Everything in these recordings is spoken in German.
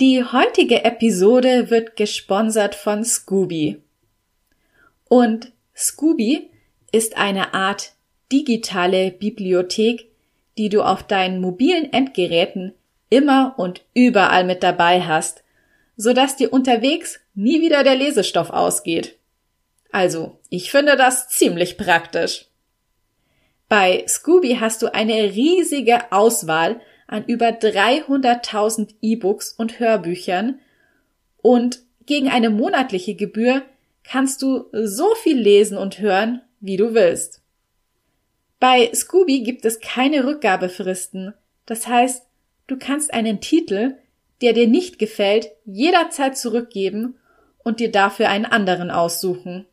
Die heutige Episode wird gesponsert von Scooby. Und Scooby ist eine Art digitale Bibliothek, die du auf deinen mobilen Endgeräten immer und überall mit dabei hast, so dass dir unterwegs nie wieder der Lesestoff ausgeht. Also, ich finde das ziemlich praktisch. Bei Scooby hast du eine riesige Auswahl an über 300.000 E-Books und Hörbüchern und gegen eine monatliche Gebühr kannst du so viel lesen und hören, wie du willst. Bei Scooby gibt es keine Rückgabefristen. Das heißt, du kannst einen Titel, der dir nicht gefällt, jederzeit zurückgeben und dir dafür einen anderen aussuchen.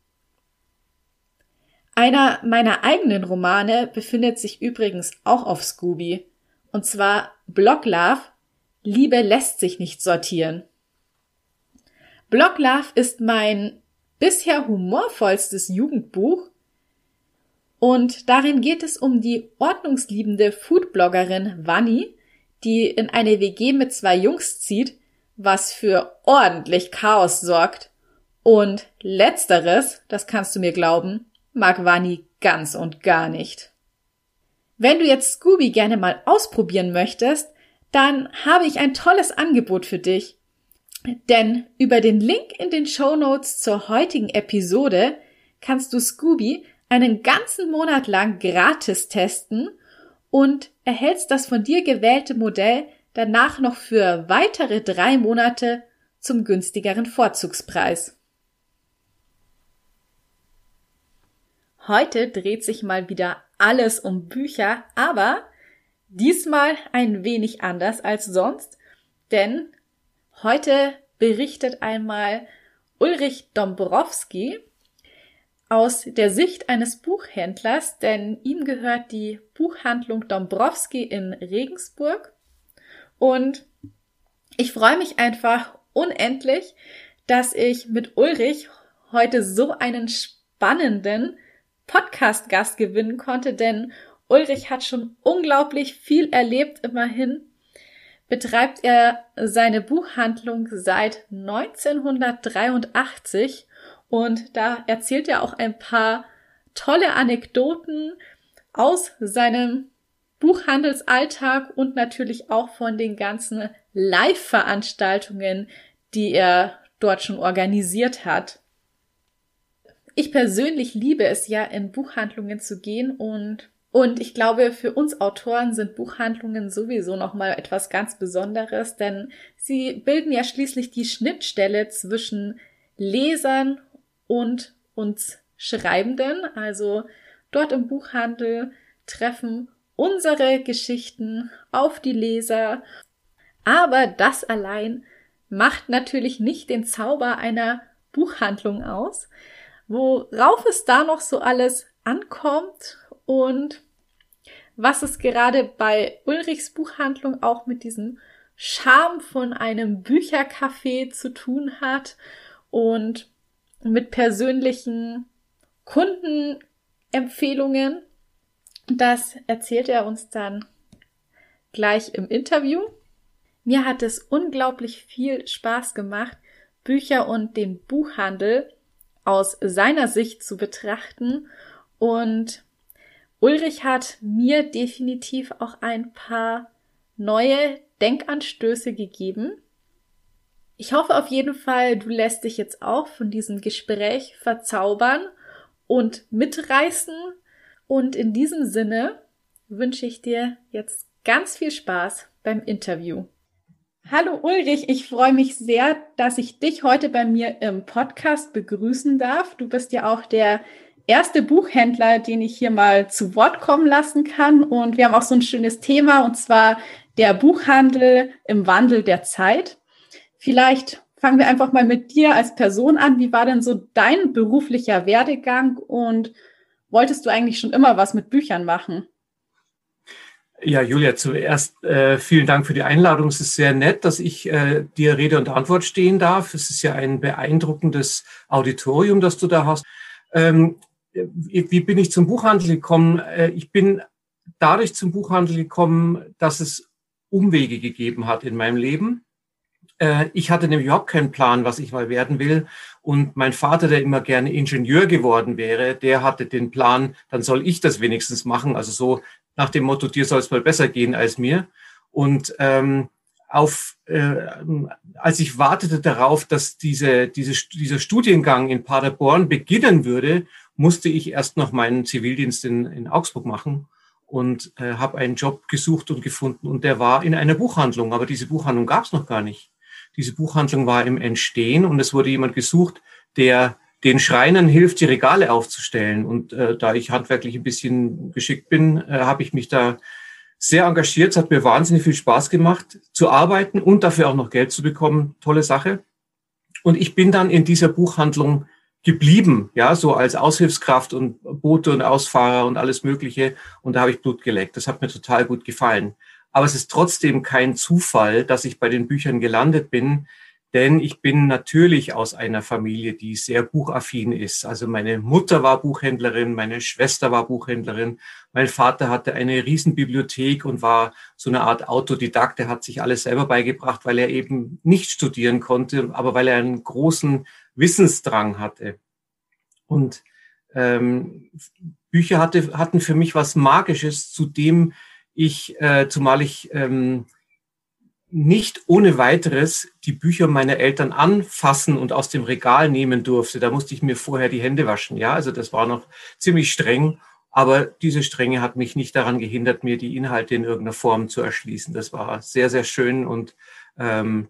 Einer meiner eigenen Romane befindet sich übrigens auch auf Scooby. Und zwar Block Love. Liebe lässt sich nicht sortieren. Block Love ist mein bisher humorvollstes Jugendbuch und darin geht es um die ordnungsliebende Foodbloggerin Vanni, die in eine WG mit zwei Jungs zieht, was für ordentlich Chaos sorgt. Und letzteres, das kannst du mir glauben, mag Vanni ganz und gar nicht. Wenn du jetzt Scooby gerne mal ausprobieren möchtest, dann habe ich ein tolles Angebot für dich. Denn über den Link in den Show Notes zur heutigen Episode kannst du Scooby einen ganzen Monat lang gratis testen und erhältst das von dir gewählte Modell danach noch für weitere drei Monate zum günstigeren Vorzugspreis. Heute dreht sich mal wieder alles um Bücher, aber diesmal ein wenig anders als sonst, denn heute berichtet einmal Ulrich Dombrowski aus der Sicht eines Buchhändlers, denn ihm gehört die Buchhandlung Dombrowski in Regensburg. Und ich freue mich einfach unendlich, dass ich mit Ulrich heute so einen spannenden Podcast-Gast gewinnen konnte, denn Ulrich hat schon unglaublich viel erlebt, immerhin betreibt er seine Buchhandlung seit 1983 und da erzählt er auch ein paar tolle Anekdoten aus seinem Buchhandelsalltag und natürlich auch von den ganzen Live-Veranstaltungen, die er dort schon organisiert hat ich persönlich liebe es ja, in Buchhandlungen zu gehen und und ich glaube, für uns Autoren sind Buchhandlungen sowieso nochmal etwas ganz Besonderes, denn sie bilden ja schließlich die Schnittstelle zwischen Lesern und uns Schreibenden. Also dort im Buchhandel treffen unsere Geschichten auf die Leser. Aber das allein macht natürlich nicht den Zauber einer Buchhandlung aus worauf es da noch so alles ankommt und was es gerade bei Ulrichs Buchhandlung auch mit diesem Charme von einem Büchercafé zu tun hat und mit persönlichen Kundenempfehlungen. Das erzählt er uns dann gleich im Interview. Mir hat es unglaublich viel Spaß gemacht, Bücher und den Buchhandel aus seiner Sicht zu betrachten. Und Ulrich hat mir definitiv auch ein paar neue Denkanstöße gegeben. Ich hoffe auf jeden Fall, du lässt dich jetzt auch von diesem Gespräch verzaubern und mitreißen. Und in diesem Sinne wünsche ich dir jetzt ganz viel Spaß beim Interview. Hallo Ulrich, ich freue mich sehr, dass ich dich heute bei mir im Podcast begrüßen darf. Du bist ja auch der erste Buchhändler, den ich hier mal zu Wort kommen lassen kann. Und wir haben auch so ein schönes Thema, und zwar der Buchhandel im Wandel der Zeit. Vielleicht fangen wir einfach mal mit dir als Person an. Wie war denn so dein beruflicher Werdegang und wolltest du eigentlich schon immer was mit Büchern machen? Ja, Julia, zuerst äh, vielen Dank für die Einladung. Es ist sehr nett, dass ich äh, dir Rede und Antwort stehen darf. Es ist ja ein beeindruckendes Auditorium, das du da hast. Ähm, wie bin ich zum Buchhandel gekommen? Äh, ich bin dadurch zum Buchhandel gekommen, dass es Umwege gegeben hat in meinem Leben. Äh, ich hatte nämlich überhaupt keinen Plan, was ich mal werden will. Und mein Vater, der immer gerne Ingenieur geworden wäre, der hatte den Plan, dann soll ich das wenigstens machen. Also so nach dem Motto, dir soll es mal besser gehen als mir. Und ähm, auf, äh, als ich wartete darauf, dass diese, diese, dieser Studiengang in Paderborn beginnen würde, musste ich erst noch meinen Zivildienst in, in Augsburg machen und äh, habe einen Job gesucht und gefunden und der war in einer Buchhandlung, aber diese Buchhandlung gab es noch gar nicht. Diese Buchhandlung war im Entstehen und es wurde jemand gesucht, der den Schreinern hilft, die Regale aufzustellen. Und äh, da ich handwerklich ein bisschen geschickt bin, äh, habe ich mich da sehr engagiert. Es hat mir wahnsinnig viel Spaß gemacht, zu arbeiten und dafür auch noch Geld zu bekommen. Tolle Sache. Und ich bin dann in dieser Buchhandlung geblieben, ja, so als Aushilfskraft und Boote und Ausfahrer und alles Mögliche. Und da habe ich Blut geleckt. Das hat mir total gut gefallen. Aber es ist trotzdem kein Zufall, dass ich bei den Büchern gelandet bin, denn ich bin natürlich aus einer Familie, die sehr buchaffin ist. Also meine Mutter war Buchhändlerin, meine Schwester war Buchhändlerin, mein Vater hatte eine Riesenbibliothek und war so eine Art Autodidakt. Er hat sich alles selber beigebracht, weil er eben nicht studieren konnte, aber weil er einen großen Wissensdrang hatte. Und ähm, Bücher hatte, hatten für mich was Magisches, zu dem ich, äh, zumal ich ähm, nicht ohne weiteres die Bücher meiner Eltern anfassen und aus dem Regal nehmen durfte. Da musste ich mir vorher die Hände waschen. Ja, also das war noch ziemlich streng. Aber diese Strenge hat mich nicht daran gehindert, mir die Inhalte in irgendeiner Form zu erschließen. Das war sehr, sehr schön und ähm,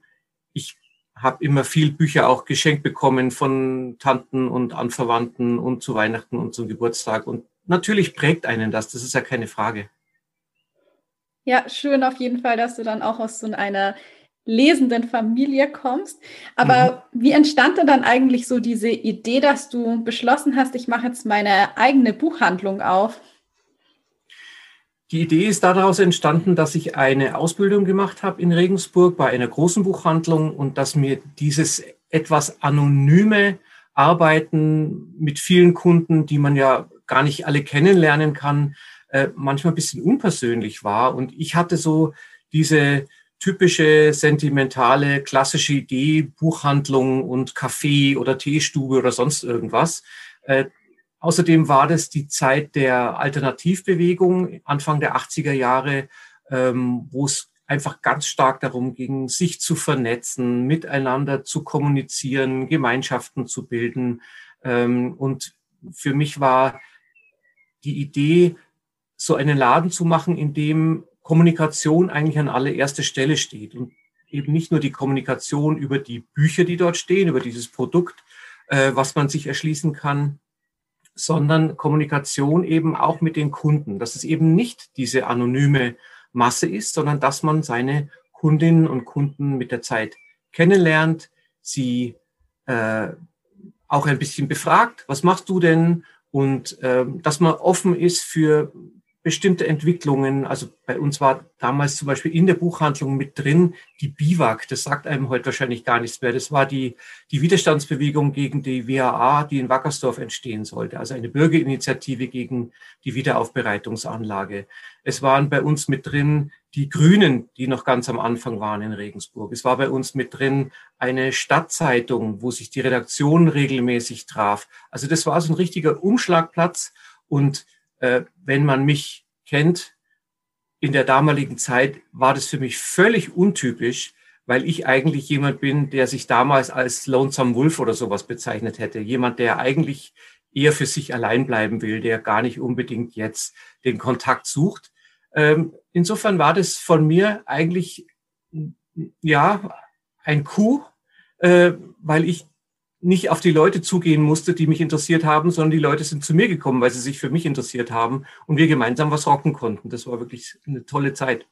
ich habe immer viel Bücher auch geschenkt bekommen von Tanten und Anverwandten und zu Weihnachten und zum Geburtstag. Und natürlich prägt einen das, das ist ja keine Frage. Ja, schön auf jeden Fall, dass du dann auch aus so einer lesenden Familie kommst. Aber mhm. wie entstand denn dann eigentlich so diese Idee, dass du beschlossen hast, ich mache jetzt meine eigene Buchhandlung auf? Die Idee ist daraus entstanden, dass ich eine Ausbildung gemacht habe in Regensburg bei einer großen Buchhandlung und dass mir dieses etwas anonyme Arbeiten mit vielen Kunden, die man ja gar nicht alle kennenlernen kann, äh, manchmal ein bisschen unpersönlich war. Und ich hatte so diese typische sentimentale klassische Idee, Buchhandlung und Café oder Teestube oder sonst irgendwas. Äh, außerdem war das die Zeit der Alternativbewegung, Anfang der 80er Jahre, ähm, wo es einfach ganz stark darum ging, sich zu vernetzen, miteinander zu kommunizieren, Gemeinschaften zu bilden. Ähm, und für mich war die Idee, so einen Laden zu machen, in dem Kommunikation eigentlich an allererster Stelle steht und eben nicht nur die Kommunikation über die Bücher, die dort stehen, über dieses Produkt, äh, was man sich erschließen kann, sondern Kommunikation eben auch mit den Kunden, dass es eben nicht diese anonyme Masse ist, sondern dass man seine Kundinnen und Kunden mit der Zeit kennenlernt, sie äh, auch ein bisschen befragt, was machst du denn? Und äh, dass man offen ist für bestimmte Entwicklungen. Also bei uns war damals zum Beispiel in der Buchhandlung mit drin die Biwak. Das sagt einem heute wahrscheinlich gar nichts mehr. Das war die, die Widerstandsbewegung gegen die WAA, die in Wackersdorf entstehen sollte. Also eine Bürgerinitiative gegen die Wiederaufbereitungsanlage. Es waren bei uns mit drin die Grünen, die noch ganz am Anfang waren in Regensburg. Es war bei uns mit drin eine Stadtzeitung, wo sich die Redaktion regelmäßig traf. Also das war so ein richtiger Umschlagplatz und äh, wenn man mich kennt, in der damaligen Zeit war das für mich völlig untypisch, weil ich eigentlich jemand bin, der sich damals als Lonesome Wolf oder sowas bezeichnet hätte. Jemand, der eigentlich eher für sich allein bleiben will, der gar nicht unbedingt jetzt den Kontakt sucht. Ähm, insofern war das von mir eigentlich, ja, ein Coup, äh, weil ich nicht auf die Leute zugehen musste, die mich interessiert haben, sondern die Leute sind zu mir gekommen, weil sie sich für mich interessiert haben und wir gemeinsam was rocken konnten. Das war wirklich eine tolle Zeit.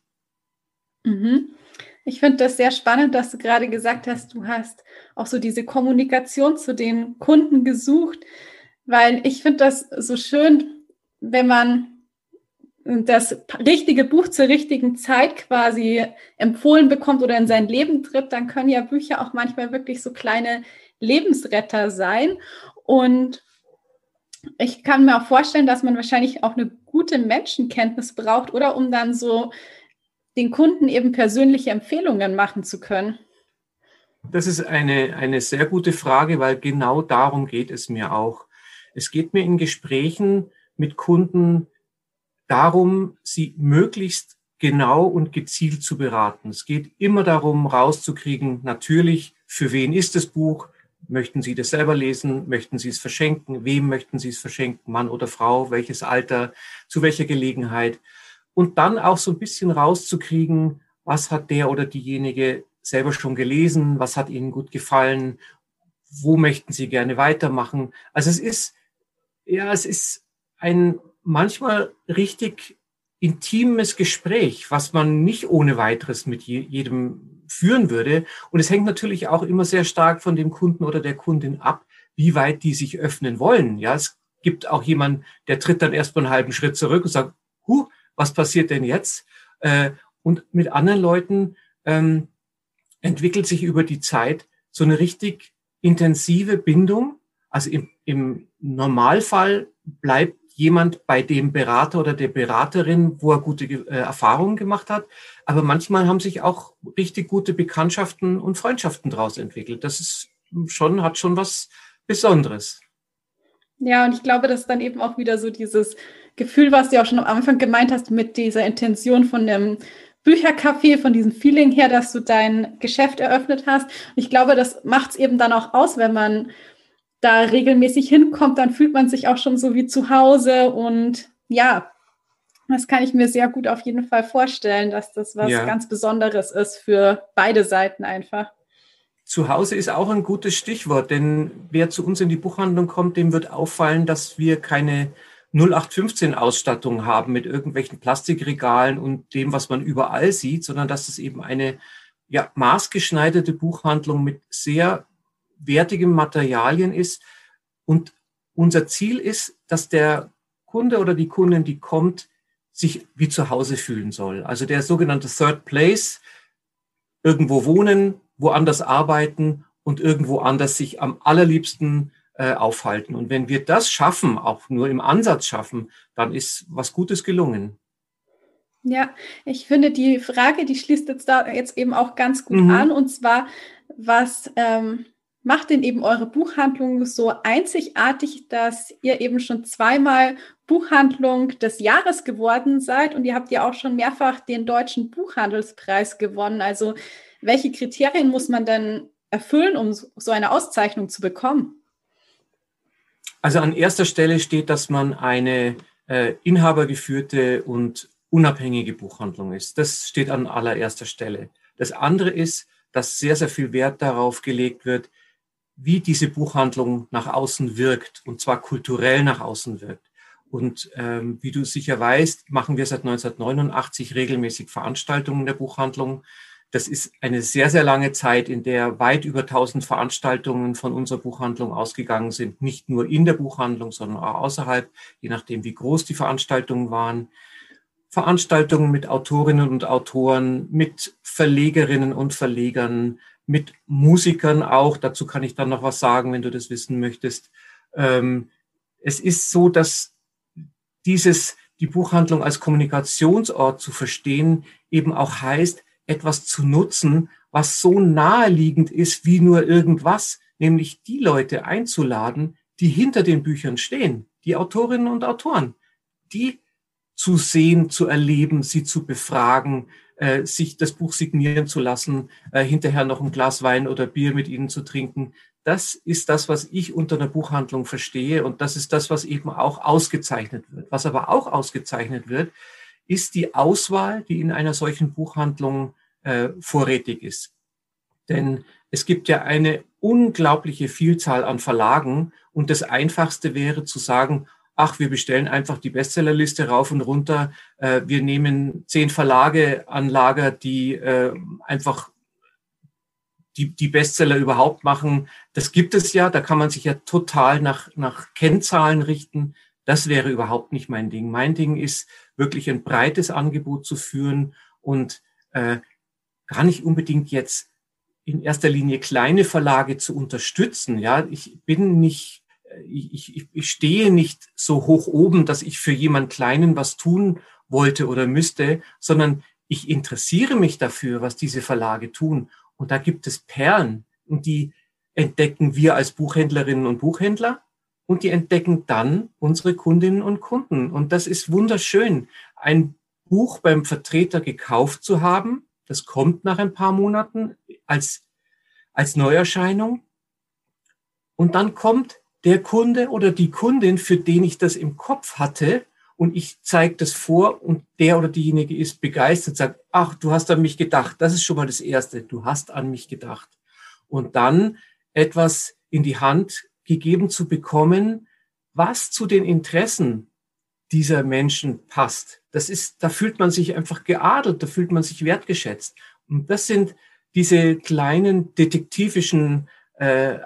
Mhm. Ich finde das sehr spannend, dass du gerade gesagt hast, du hast auch so diese Kommunikation zu den Kunden gesucht, weil ich finde das so schön, wenn man das richtige Buch zur richtigen Zeit quasi empfohlen bekommt oder in sein Leben tritt, dann können ja Bücher auch manchmal wirklich so kleine Lebensretter sein. Und ich kann mir auch vorstellen, dass man wahrscheinlich auch eine gute Menschenkenntnis braucht, oder um dann so den Kunden eben persönliche Empfehlungen machen zu können. Das ist eine, eine sehr gute Frage, weil genau darum geht es mir auch. Es geht mir in Gesprächen mit Kunden darum, sie möglichst genau und gezielt zu beraten. Es geht immer darum, rauszukriegen, natürlich, für wen ist das Buch? Möchten Sie das selber lesen? Möchten Sie es verschenken? Wem möchten Sie es verschenken? Mann oder Frau? Welches Alter? Zu welcher Gelegenheit? Und dann auch so ein bisschen rauszukriegen, was hat der oder diejenige selber schon gelesen? Was hat Ihnen gut gefallen? Wo möchten Sie gerne weitermachen? Also es ist, ja, es ist ein manchmal richtig intimes Gespräch, was man nicht ohne weiteres mit jedem führen würde. Und es hängt natürlich auch immer sehr stark von dem Kunden oder der Kundin ab, wie weit die sich öffnen wollen. Ja, es gibt auch jemanden, der tritt dann erst mal einen halben Schritt zurück und sagt, huh, was passiert denn jetzt? Äh, und mit anderen Leuten ähm, entwickelt sich über die Zeit so eine richtig intensive Bindung. Also im, im Normalfall bleibt jemand bei dem Berater oder der Beraterin, wo er gute äh, Erfahrungen gemacht hat. Aber manchmal haben sich auch richtig gute Bekanntschaften und Freundschaften daraus entwickelt. Das ist schon, hat schon was Besonderes. Ja, und ich glaube, das ist dann eben auch wieder so dieses Gefühl, was du auch schon am Anfang gemeint hast, mit dieser Intention von dem Büchercafé, von diesem Feeling her, dass du dein Geschäft eröffnet hast. Ich glaube, das macht es eben dann auch aus, wenn man da regelmäßig hinkommt, dann fühlt man sich auch schon so wie zu Hause und ja, das kann ich mir sehr gut auf jeden Fall vorstellen, dass das was ja. ganz Besonderes ist für beide Seiten einfach. Zu Hause ist auch ein gutes Stichwort, denn wer zu uns in die Buchhandlung kommt, dem wird auffallen, dass wir keine 0815 Ausstattung haben mit irgendwelchen Plastikregalen und dem, was man überall sieht, sondern dass es eben eine ja, maßgeschneiderte Buchhandlung mit sehr wertigem Materialien ist. Und unser Ziel ist, dass der Kunde oder die Kundin, die kommt, sich wie zu Hause fühlen soll. Also der sogenannte Third Place, irgendwo wohnen, woanders arbeiten und irgendwo anders sich am allerliebsten äh, aufhalten. Und wenn wir das schaffen, auch nur im Ansatz schaffen, dann ist was Gutes gelungen. Ja, ich finde die Frage, die schließt jetzt da jetzt eben auch ganz gut mhm. an, und zwar, was ähm, macht denn eben eure Buchhandlung so einzigartig, dass ihr eben schon zweimal Buchhandlung des Jahres geworden seid und ihr habt ja auch schon mehrfach den deutschen Buchhandelspreis gewonnen. Also welche Kriterien muss man denn erfüllen, um so eine Auszeichnung zu bekommen? Also an erster Stelle steht, dass man eine äh, inhabergeführte und unabhängige Buchhandlung ist. Das steht an allererster Stelle. Das andere ist, dass sehr, sehr viel Wert darauf gelegt wird, wie diese Buchhandlung nach außen wirkt, und zwar kulturell nach außen wirkt. Und ähm, wie du sicher weißt, machen wir seit 1989 regelmäßig Veranstaltungen der Buchhandlung. Das ist eine sehr, sehr lange Zeit, in der weit über 1000 Veranstaltungen von unserer Buchhandlung ausgegangen sind. Nicht nur in der Buchhandlung, sondern auch außerhalb, je nachdem, wie groß die Veranstaltungen waren. Veranstaltungen mit Autorinnen und Autoren, mit Verlegerinnen und Verlegern, mit Musikern auch. Dazu kann ich dann noch was sagen, wenn du das wissen möchtest. Ähm, es ist so, dass dieses, die Buchhandlung als Kommunikationsort zu verstehen, eben auch heißt, etwas zu nutzen, was so naheliegend ist wie nur irgendwas, nämlich die Leute einzuladen, die hinter den Büchern stehen, die Autorinnen und Autoren, die zu sehen, zu erleben, sie zu befragen, äh, sich das Buch signieren zu lassen, äh, hinterher noch ein Glas Wein oder Bier mit ihnen zu trinken. Das ist das, was ich unter einer Buchhandlung verstehe und das ist das, was eben auch ausgezeichnet wird. Was aber auch ausgezeichnet wird, ist die Auswahl, die in einer solchen Buchhandlung äh, vorrätig ist. Denn es gibt ja eine unglaubliche Vielzahl an Verlagen und das Einfachste wäre zu sagen, ach, wir bestellen einfach die Bestsellerliste rauf und runter. Äh, wir nehmen zehn Verlage an Lager, die äh, einfach die, Bestseller überhaupt machen. Das gibt es ja, da kann man sich ja total nach, nach Kennzahlen richten. Das wäre überhaupt nicht mein Ding. Mein Ding ist wirklich ein breites Angebot zu führen und äh, gar nicht unbedingt jetzt in erster Linie kleine Verlage zu unterstützen. Ja, ich bin nicht ich, ich, ich stehe nicht so hoch oben, dass ich für jemand Kleinen was tun wollte oder müsste, sondern ich interessiere mich dafür, was diese Verlage tun. Und da gibt es Perlen und die entdecken wir als Buchhändlerinnen und Buchhändler und die entdecken dann unsere Kundinnen und Kunden. Und das ist wunderschön, ein Buch beim Vertreter gekauft zu haben. Das kommt nach ein paar Monaten als, als Neuerscheinung. Und dann kommt der Kunde oder die Kundin, für den ich das im Kopf hatte, und ich zeige das vor und der oder diejenige ist begeistert, sagt, ach, du hast an mich gedacht. Das ist schon mal das Erste. Du hast an mich gedacht. Und dann etwas in die Hand gegeben zu bekommen, was zu den Interessen dieser Menschen passt. Das ist, da fühlt man sich einfach geadelt, da fühlt man sich wertgeschätzt. Und das sind diese kleinen detektivischen äh,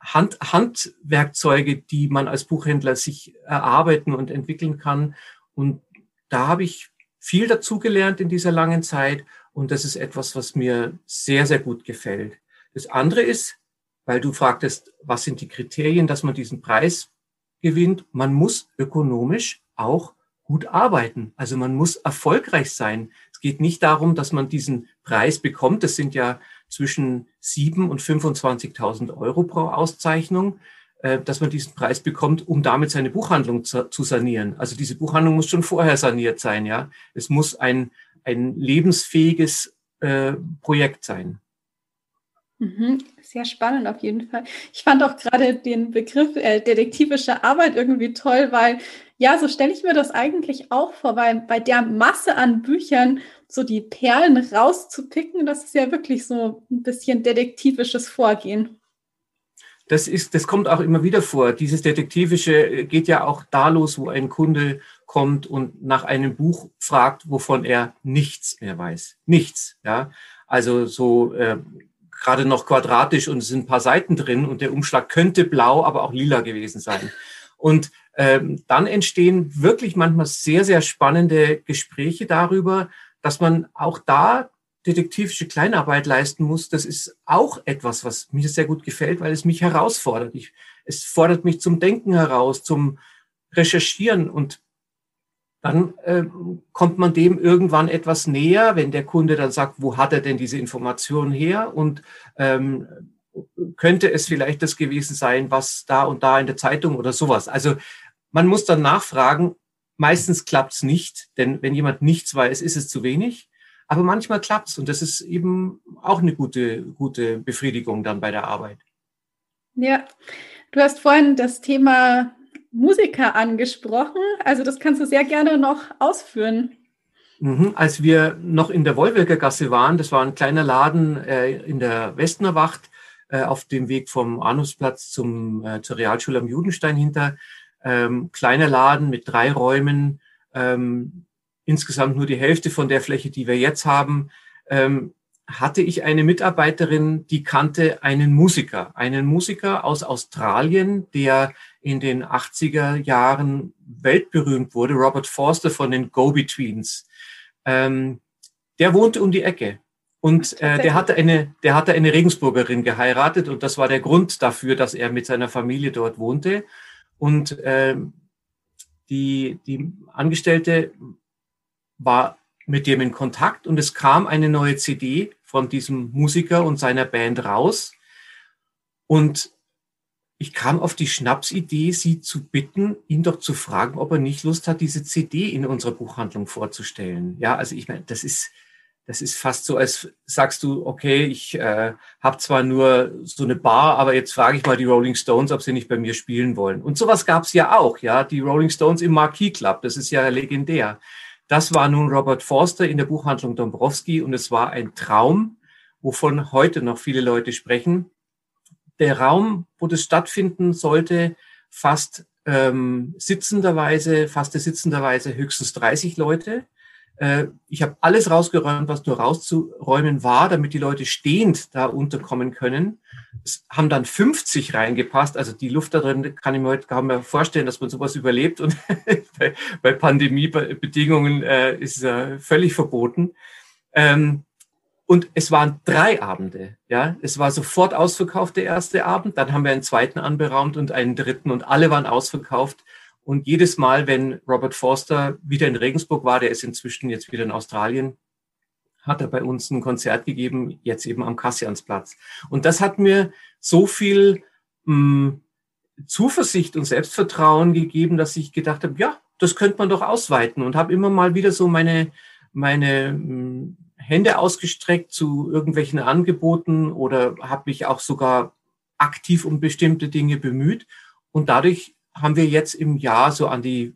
Hand, Handwerkzeuge, die man als Buchhändler sich erarbeiten und entwickeln kann. Und da habe ich viel dazugelernt in dieser langen Zeit. Und das ist etwas, was mir sehr, sehr gut gefällt. Das andere ist, weil du fragtest, was sind die Kriterien, dass man diesen Preis gewinnt? Man muss ökonomisch auch gut arbeiten. Also man muss erfolgreich sein. Es geht nicht darum, dass man diesen Preis bekommt. Das sind ja zwischen 7 und 25.000 Euro pro Auszeichnung, äh, dass man diesen Preis bekommt, um damit seine Buchhandlung zu, zu, sanieren. Also diese Buchhandlung muss schon vorher saniert sein, ja. Es muss ein, ein lebensfähiges äh, Projekt sein. Mhm. Sehr spannend auf jeden Fall. Ich fand auch gerade den Begriff äh, detektivische Arbeit irgendwie toll, weil ja, so stelle ich mir das eigentlich auch vor, weil bei der Masse an Büchern so die Perlen rauszupicken, das ist ja wirklich so ein bisschen detektivisches Vorgehen. Das ist, das kommt auch immer wieder vor. Dieses Detektivische geht ja auch da los, wo ein Kunde kommt und nach einem Buch fragt, wovon er nichts mehr weiß. Nichts, ja. Also so äh, gerade noch quadratisch und es sind ein paar Seiten drin und der Umschlag könnte blau, aber auch lila gewesen sein. Und ähm, dann entstehen wirklich manchmal sehr, sehr spannende Gespräche darüber, dass man auch da detektivische Kleinarbeit leisten muss, das ist auch etwas, was mir sehr gut gefällt, weil es mich herausfordert. Ich, es fordert mich zum Denken heraus, zum Recherchieren und dann äh, kommt man dem irgendwann etwas näher, wenn der Kunde dann sagt, wo hat er denn diese Information her und ähm, könnte es vielleicht das gewesen sein, was da und da in der Zeitung oder sowas. Also man muss dann nachfragen, Meistens klappt's nicht, denn wenn jemand nichts weiß, ist es zu wenig. Aber manchmal klappt's und das ist eben auch eine gute, gute Befriedigung dann bei der Arbeit. Ja, du hast vorhin das Thema Musiker angesprochen. Also das kannst du sehr gerne noch ausführen. Mhm. Als wir noch in der Wollwirker Gasse waren, das war ein kleiner Laden äh, in der Westner Wacht äh, auf dem Weg vom Arnusplatz zum, äh, zur Realschule am Judenstein hinter, ähm, kleiner Laden mit drei Räumen, ähm, insgesamt nur die Hälfte von der Fläche, die wir jetzt haben, ähm, hatte ich eine Mitarbeiterin, die kannte einen Musiker, einen Musiker aus Australien, der in den 80er Jahren weltberühmt wurde, Robert Forster von den Go-Betweens. Ähm, der wohnte um die Ecke. Und äh, der hatte eine, der hatte eine Regensburgerin geheiratet und das war der Grund dafür, dass er mit seiner Familie dort wohnte. Und äh, die, die Angestellte war mit dem in Kontakt und es kam eine neue CD von diesem Musiker und seiner Band raus. Und ich kam auf die Schnapsidee, sie zu bitten, ihn doch zu fragen, ob er nicht Lust hat, diese CD in unserer Buchhandlung vorzustellen. Ja, also ich meine, das ist, das ist fast so, als sagst du, okay, ich äh, habe zwar nur so eine Bar, aber jetzt frage ich mal die Rolling Stones, ob sie nicht bei mir spielen wollen. Und sowas gab es ja auch, ja, die Rolling Stones im Marquis Club, das ist ja legendär. Das war nun Robert Forster in der Buchhandlung Dombrowski und es war ein Traum, wovon heute noch viele Leute sprechen. der Raum, wo das stattfinden sollte, fast ähm, sitzenderweise, fast sitzenderweise höchstens 30 Leute. Äh, ich habe alles rausgeräumt, was nur rauszuräumen war, damit die Leute stehend da unterkommen können. Es haben dann 50 reingepasst. Also die Luft da drin kann ich mir heute kaum mehr vorstellen, dass man sowas überlebt. Und bei, bei Pandemiebedingungen äh, ist es äh, völlig verboten. Ähm, und es waren drei Abende. Ja, es war sofort ausverkauft der erste Abend. Dann haben wir einen zweiten anberaumt und einen dritten und alle waren ausverkauft. Und jedes Mal, wenn Robert Forster wieder in Regensburg war, der ist inzwischen jetzt wieder in Australien, hat er bei uns ein Konzert gegeben, jetzt eben am Kassiansplatz. Und das hat mir so viel mh, hm, Zuversicht und Selbstvertrauen gegeben, dass ich gedacht habe, ja, das könnte man doch ausweiten und habe immer mal wieder so meine, meine mh, hm, Hände ausgestreckt zu irgendwelchen Angeboten oder habe mich auch sogar aktiv um bestimmte Dinge bemüht. Und dadurch haben wir jetzt im Jahr so an die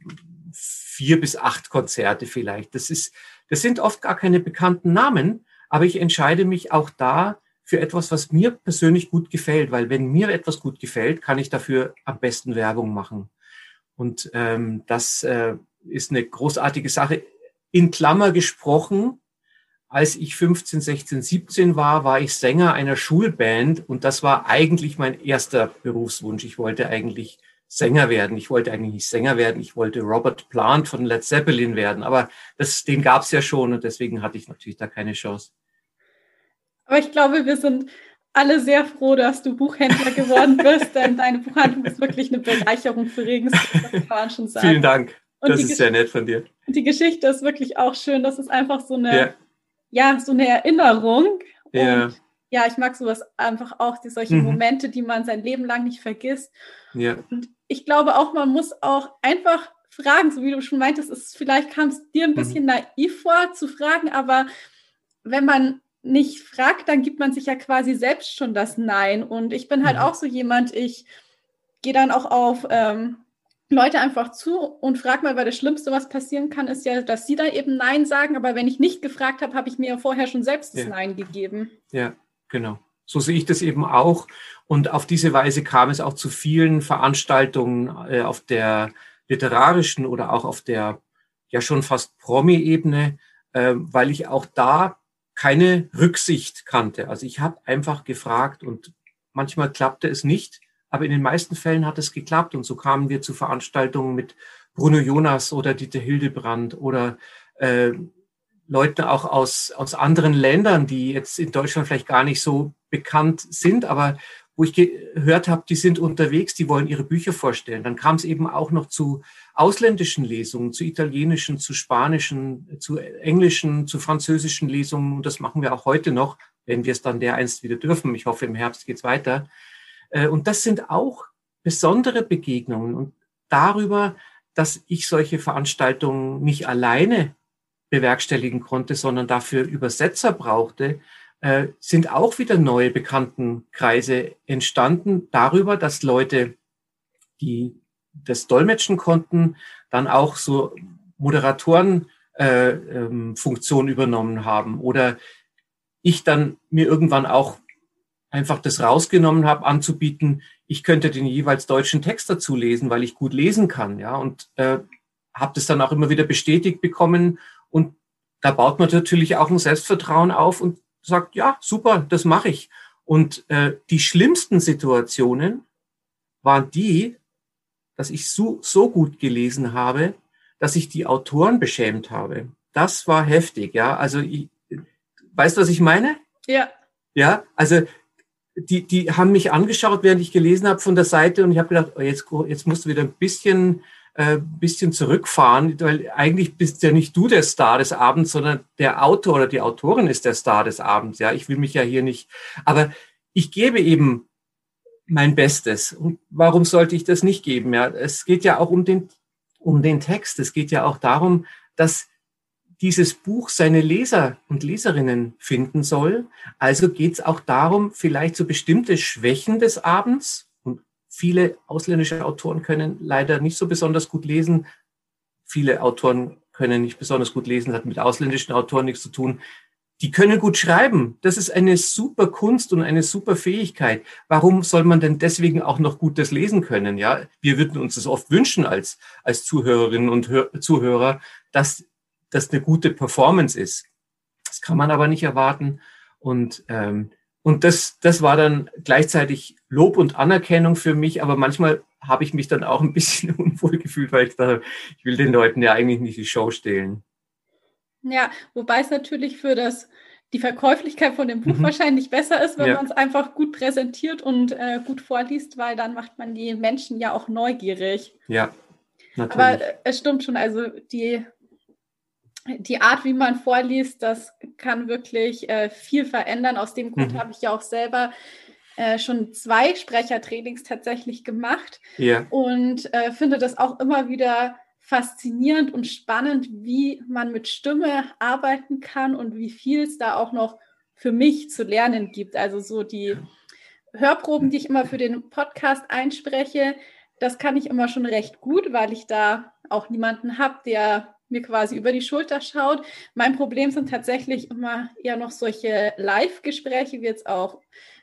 vier bis acht Konzerte vielleicht. Das ist, das sind oft gar keine bekannten Namen, aber ich entscheide mich auch da für etwas, was mir persönlich gut gefällt, weil wenn mir etwas gut gefällt, kann ich dafür am besten Werbung machen. Und ähm, das äh, ist eine großartige Sache. In Klammer gesprochen, als ich 15, 16, 17 war, war ich Sänger einer Schulband und das war eigentlich mein erster Berufswunsch. Ich wollte eigentlich Sänger werden. Ich wollte eigentlich nicht Sänger werden, ich wollte Robert Plant von Led Zeppelin werden, aber das, den gab es ja schon und deswegen hatte ich natürlich da keine Chance. Aber ich glaube, wir sind alle sehr froh, dass du Buchhändler geworden bist, denn deine Buchhandlung ist wirklich eine Bereicherung für Regensburg, das kann man schon sagen. Vielen Dank. Und das ist sehr nett von dir. Und die Geschichte ist wirklich auch schön. Das ist einfach so eine, ja, ja so eine Erinnerung. Ja. Und ja, ich mag sowas einfach auch, die, solche mhm. Momente, die man sein Leben lang nicht vergisst. Ja. Und ich glaube auch, man muss auch einfach fragen, so wie du schon meintest, ist, vielleicht kam es dir ein mhm. bisschen mhm. naiv vor zu fragen, aber wenn man nicht fragt, dann gibt man sich ja quasi selbst schon das Nein. Und ich bin halt mhm. auch so jemand, ich gehe dann auch auf ähm, Leute einfach zu und frage mal, weil das Schlimmste, was passieren kann, ist ja, dass sie da eben Nein sagen. Aber wenn ich nicht gefragt habe, habe ich mir ja vorher schon selbst das ja. Nein gegeben. Ja, genau. So sehe ich das eben auch. Und auf diese Weise kam es auch zu vielen Veranstaltungen äh, auf der literarischen oder auch auf der ja schon fast Promi-Ebene, äh, weil ich auch da keine Rücksicht kannte. Also ich habe einfach gefragt und manchmal klappte es nicht, aber in den meisten Fällen hat es geklappt und so kamen wir zu Veranstaltungen mit Bruno Jonas oder Dieter Hildebrand oder äh, Leuten auch aus, aus anderen Ländern, die jetzt in Deutschland vielleicht gar nicht so bekannt sind, aber wo ich gehört habe, die sind unterwegs, die wollen ihre Bücher vorstellen. Dann kam es eben auch noch zu ausländischen Lesungen, zu italienischen, zu spanischen, zu englischen, zu französischen Lesungen. Und das machen wir auch heute noch, wenn wir es dann dereinst wieder dürfen. Ich hoffe, im Herbst geht's weiter. Äh, und das sind auch besondere Begegnungen. Und darüber, dass ich solche Veranstaltungen nicht alleine bewerkstelligen konnte, sondern dafür Übersetzer brauchte, äh, sind auch wieder neue Bekanntenkreise entstanden. Darüber, dass Leute, die das dolmetschen konnten, dann auch so Moderatorenfunktion äh, ähm, übernommen haben. Oder ich dann mir irgendwann auch einfach das rausgenommen habe, anzubieten, ich könnte den jeweils deutschen Text dazu lesen, weil ich gut lesen kann, ja, und äh, habe das dann auch immer wieder bestätigt bekommen und da baut man natürlich auch ein Selbstvertrauen auf und sagt, ja, super, das mache ich. Und äh, die schlimmsten Situationen waren die, dass ich so, so gut gelesen habe, dass ich die Autoren beschämt habe. Das war heftig, ja. Also, ich, weißt du, was ich meine? Ja. Ja, also die, die haben mich angeschaut, während ich gelesen habe von der Seite und ich habe gedacht, oh, jetzt, jetzt musst du wieder ein bisschen äh, bisschen zurückfahren, weil eigentlich bist ja nicht du der Star des Abends, sondern der Autor oder die Autorin ist der Star des Abends. Ja, ich will mich ja hier nicht, aber ich gebe eben mein Bestes. Und warum sollte ich das nicht geben? Ja, es geht ja auch um den, um den Text. Es geht ja auch darum, dass dieses Buch seine Leser und Leserinnen finden soll. Also geht es auch darum, vielleicht so bestimmte Schwächen des Abends Viele ausländische Autoren können leider nicht so besonders gut lesen. Viele Autoren können nicht besonders gut lesen, das hat mit ausländischen Autoren nichts zu tun. die können gut schreiben. Das ist eine super Kunst und eine super Fähigkeit. Warum soll man denn deswegen auch noch Gutes lesen können? Ja, wir würden uns das oft wünschen als, als Zuhörerinnen und Hör Zuhörer, dass das eine gute Performance ist. Das kann man aber nicht erwarten. Und, ähm, und das, das war dann gleichzeitig Lob und Anerkennung für mich. Aber manchmal habe ich mich dann auch ein bisschen unwohl gefühlt, weil ich dachte, ich will den Leuten ja eigentlich nicht die Show stehlen. Ja, wobei es natürlich für das die Verkäuflichkeit von dem Buch mhm. wahrscheinlich besser ist, wenn ja. man es einfach gut präsentiert und äh, gut vorliest, weil dann macht man die Menschen ja auch neugierig. Ja, natürlich. Aber es stimmt schon, also die, die Art, wie man vorliest, das kann wirklich äh, viel verändern. Aus dem Grund mhm. habe ich ja auch selber äh, schon zwei Sprechertrainings tatsächlich gemacht ja. und äh, finde das auch immer wieder faszinierend und spannend, wie man mit Stimme arbeiten kann und wie viel es da auch noch für mich zu lernen gibt. Also so die Hörproben, die ich immer für den Podcast einspreche, das kann ich immer schon recht gut, weil ich da auch niemanden habe, der mir quasi über die Schulter schaut. Mein Problem sind tatsächlich immer eher noch solche Live-Gespräche, wie jetzt auch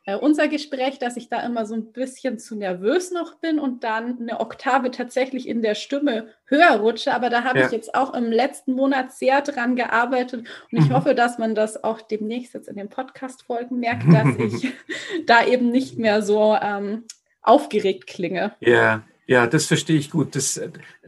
äh, unser Gespräch, dass ich da immer so ein bisschen zu nervös noch bin und dann eine Oktave tatsächlich in der Stimme höher rutsche. Aber da habe ja. ich jetzt auch im letzten Monat sehr dran gearbeitet und ich mhm. hoffe, dass man das auch demnächst jetzt in den Podcast-Folgen merkt, dass ich da eben nicht mehr so ähm, aufgeregt klinge. Ja, ja, das verstehe ich gut. Das,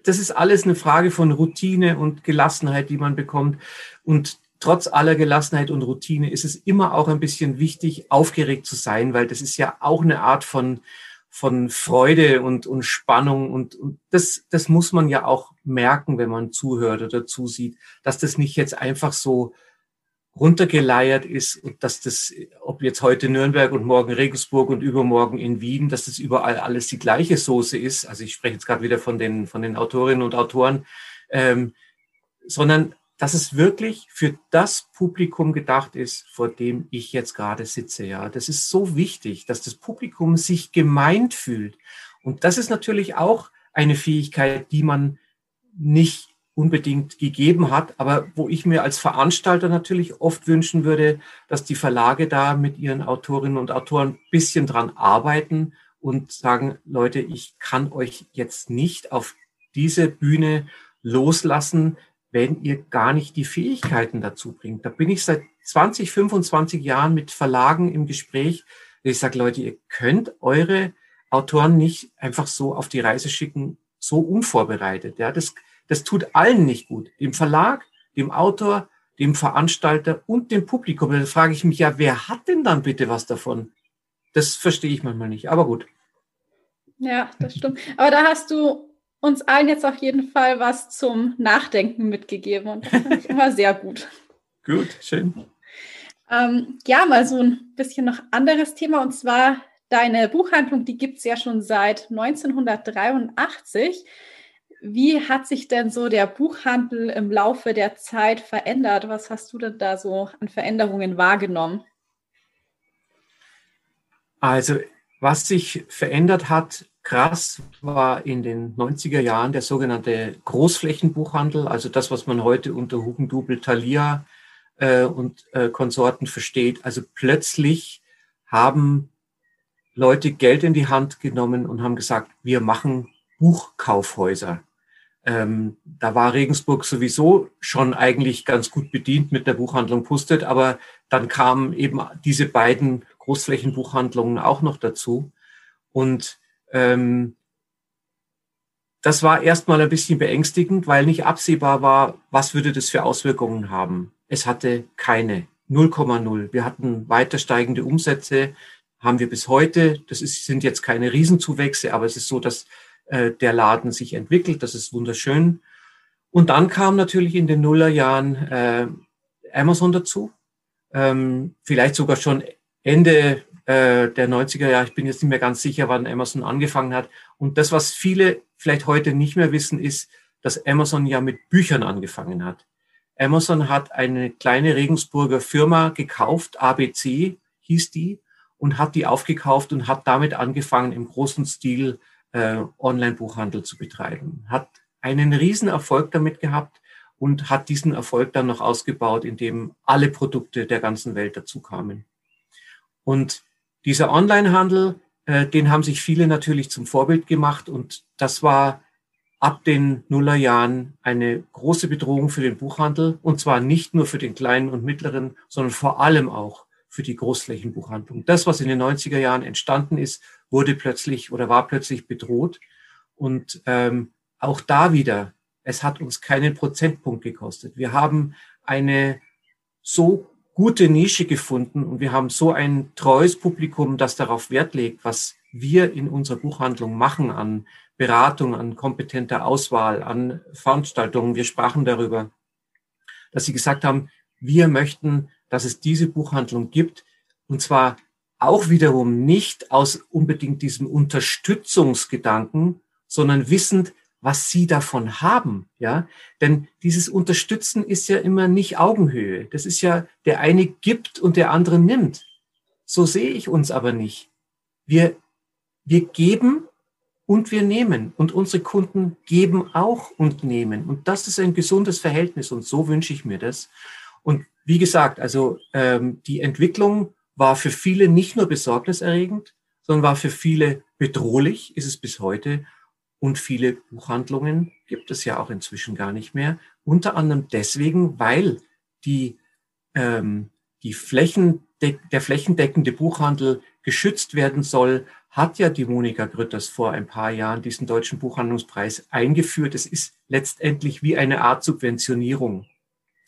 das ist alles eine Frage von Routine und Gelassenheit, die man bekommt. Und trotz aller Gelassenheit und Routine ist es immer auch ein bisschen wichtig, aufgeregt zu sein, weil das ist ja auch eine Art von, von Freude und, und Spannung und, und das, das muss man ja auch merken, wenn man zuhört oder zusieht, dass das nicht jetzt einfach so runtergeleiert ist und dass das, ob jetzt heute Nürnberg und morgen Regensburg und übermorgen in Wien, dass das überall alles die gleiche Soße ist. Also ich spreche jetzt gerade wieder von den, von den Autorinnen und Autoren, ähm, sondern dass es wirklich für das Publikum gedacht ist, vor dem ich jetzt gerade sitze. Ja, das ist so wichtig, dass das Publikum sich gemeint fühlt. Und das ist natürlich auch eine Fähigkeit, die man nicht unbedingt gegeben hat, aber wo ich mir als Veranstalter natürlich oft wünschen würde, dass die Verlage da mit ihren Autorinnen und Autoren ein bisschen dran arbeiten und sagen, Leute, ich kann euch jetzt nicht auf diese Bühne loslassen, wenn ihr gar nicht die Fähigkeiten dazu bringt. Da bin ich seit 20, 25 Jahren mit Verlagen im Gespräch. Ich sage, Leute, ihr könnt eure Autoren nicht einfach so auf die Reise schicken, so unvorbereitet. Ja, das, das tut allen nicht gut. Dem Verlag, dem Autor, dem Veranstalter und dem Publikum. Da frage ich mich ja, wer hat denn dann bitte was davon? Das verstehe ich manchmal nicht. Aber gut. Ja, das stimmt. Aber da hast du uns allen jetzt auf jeden Fall was zum Nachdenken mitgegeben und das finde ich immer sehr gut. Gut, schön. Ähm, ja, mal so ein bisschen noch anderes Thema und zwar deine Buchhandlung, die gibt es ja schon seit 1983. Wie hat sich denn so der Buchhandel im Laufe der Zeit verändert? Was hast du denn da so an Veränderungen wahrgenommen? Also, was sich verändert hat, krass war in den 90er Jahren der sogenannte Großflächenbuchhandel, also das, was man heute unter Hugendubel, Thalia äh, und äh, Konsorten versteht. Also plötzlich haben Leute Geld in die Hand genommen und haben gesagt, wir machen Buchkaufhäuser. Ähm, da war Regensburg sowieso schon eigentlich ganz gut bedient mit der Buchhandlung Pustet, aber dann kamen eben diese beiden Großflächenbuchhandlungen auch noch dazu. Und ähm, das war erstmal ein bisschen beängstigend, weil nicht absehbar war, was würde das für Auswirkungen haben. Es hatte keine 0,0. Wir hatten weiter steigende Umsätze, haben wir bis heute. Das ist, sind jetzt keine Riesenzuwächse, aber es ist so, dass äh, der Laden sich entwickelt. Das ist wunderschön. Und dann kam natürlich in den Nullerjahren äh, Amazon dazu. Ähm, vielleicht sogar schon Ende äh, der 90er Jahre. Ich bin jetzt nicht mehr ganz sicher, wann Amazon angefangen hat. Und das, was viele vielleicht heute nicht mehr wissen, ist, dass Amazon ja mit Büchern angefangen hat. Amazon hat eine kleine Regensburger Firma gekauft, ABC hieß die, und hat die aufgekauft und hat damit angefangen, im großen Stil äh, Online-Buchhandel zu betreiben. Hat einen riesen Erfolg damit gehabt und hat diesen Erfolg dann noch ausgebaut, indem alle Produkte der ganzen Welt dazu kamen. Und dieser Onlinehandel, äh, den haben sich viele natürlich zum Vorbild gemacht und das war ab den Nullerjahren eine große Bedrohung für den Buchhandel und zwar nicht nur für den kleinen und mittleren, sondern vor allem auch für die Großflächenbuchhandlung. Das, was in den 90er Jahren entstanden ist, wurde plötzlich oder war plötzlich bedroht. Und ähm, auch da wieder, es hat uns keinen Prozentpunkt gekostet. Wir haben eine so gute Nische gefunden und wir haben so ein treues Publikum, das darauf Wert legt, was wir in unserer Buchhandlung machen an Beratung, an kompetenter Auswahl, an Veranstaltungen. Wir sprachen darüber, dass sie gesagt haben, wir möchten dass es diese Buchhandlung gibt. Und zwar auch wiederum nicht aus unbedingt diesem Unterstützungsgedanken, sondern wissend, was sie davon haben, ja. Denn dieses Unterstützen ist ja immer nicht Augenhöhe. Das ist ja, der eine gibt und der andere nimmt. So sehe ich uns aber nicht. Wir, wir geben und wir nehmen und unsere Kunden geben auch und nehmen. Und das ist ein gesundes Verhältnis und so wünsche ich mir das. Und wie gesagt, also ähm, die Entwicklung war für viele nicht nur besorgniserregend, sondern war für viele bedrohlich, ist es bis heute. Und viele Buchhandlungen gibt es ja auch inzwischen gar nicht mehr. Unter anderem deswegen, weil die, ähm, die Flächendeck der flächendeckende Buchhandel geschützt werden soll, hat ja die Monika Grütters vor ein paar Jahren diesen deutschen Buchhandlungspreis eingeführt. Es ist letztendlich wie eine Art Subventionierung.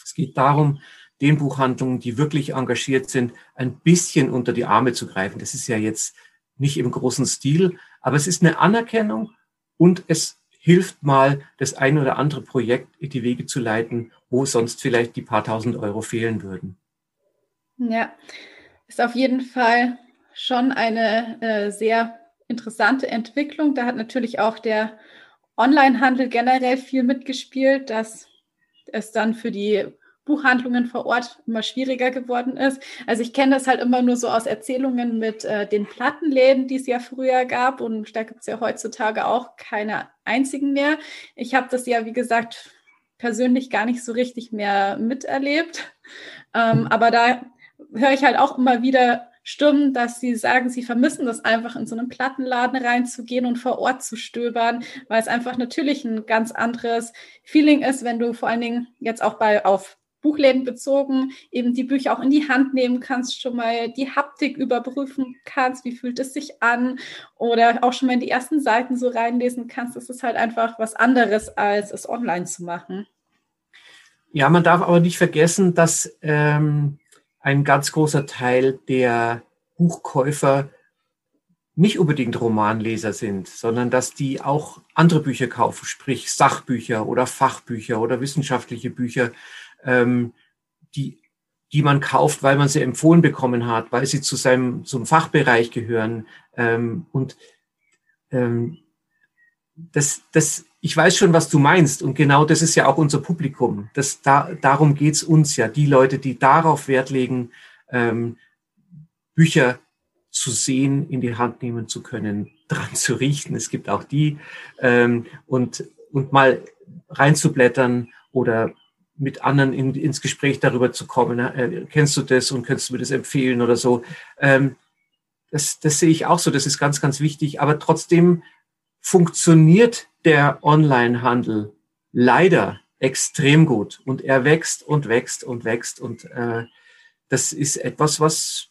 Es geht darum, den Buchhandlungen, die wirklich engagiert sind, ein bisschen unter die Arme zu greifen. Das ist ja jetzt nicht im großen Stil, aber es ist eine Anerkennung und es hilft mal, das ein oder andere Projekt in die Wege zu leiten, wo sonst vielleicht die paar tausend Euro fehlen würden. Ja, ist auf jeden Fall schon eine äh, sehr interessante Entwicklung. Da hat natürlich auch der Onlinehandel generell viel mitgespielt, dass es dann für die Buchhandlungen vor Ort immer schwieriger geworden ist. Also ich kenne das halt immer nur so aus Erzählungen mit äh, den Plattenläden, die es ja früher gab und da gibt es ja heutzutage auch keine einzigen mehr. Ich habe das ja, wie gesagt, persönlich gar nicht so richtig mehr miterlebt. Ähm, aber da höre ich halt auch immer wieder Stimmen, dass sie sagen, sie vermissen das einfach in so einen Plattenladen reinzugehen und vor Ort zu stöbern, weil es einfach natürlich ein ganz anderes Feeling ist, wenn du vor allen Dingen jetzt auch bei auf Buchläden bezogen eben die Bücher auch in die Hand nehmen kannst, schon mal die Haptik überprüfen kannst, wie fühlt es sich an oder auch schon mal in die ersten Seiten so reinlesen kannst. Das ist halt einfach was anderes, als es online zu machen. Ja, man darf aber nicht vergessen, dass ähm, ein ganz großer Teil der Buchkäufer nicht unbedingt Romanleser sind, sondern dass die auch andere Bücher kaufen, sprich Sachbücher oder Fachbücher oder wissenschaftliche Bücher ähm, die, die man kauft, weil man sie empfohlen bekommen hat, weil sie zu seinem zum Fachbereich gehören. Ähm, und ähm, das, das, ich weiß schon, was du meinst. Und genau das ist ja auch unser Publikum. Das, da, darum geht's uns ja. Die Leute, die darauf Wert legen, ähm, Bücher zu sehen, in die Hand nehmen zu können, dran zu riechen. Es gibt auch die. Ähm, und, und mal reinzublättern oder mit anderen in, ins Gespräch darüber zu kommen. Äh, kennst du das und könntest du mir das empfehlen oder so? Ähm, das, das sehe ich auch so. Das ist ganz, ganz wichtig. Aber trotzdem funktioniert der Onlinehandel leider extrem gut und er wächst und wächst und wächst und äh, das ist etwas, was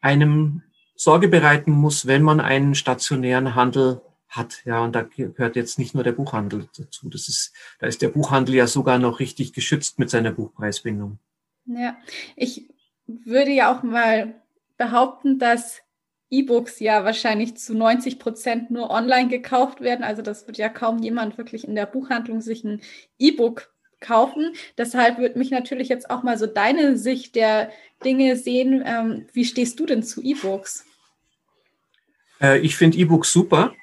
einem Sorge bereiten muss, wenn man einen stationären Handel hat. Ja, und da gehört jetzt nicht nur der Buchhandel dazu. Das ist, da ist der Buchhandel ja sogar noch richtig geschützt mit seiner Buchpreisbindung. Ja, ich würde ja auch mal behaupten, dass E-Books ja wahrscheinlich zu 90 Prozent nur online gekauft werden. Also das wird ja kaum jemand wirklich in der Buchhandlung sich ein E-Book kaufen. Deshalb würde mich natürlich jetzt auch mal so deine Sicht der Dinge sehen. Ähm, wie stehst du denn zu E-Books? Äh, ich finde E-Books super.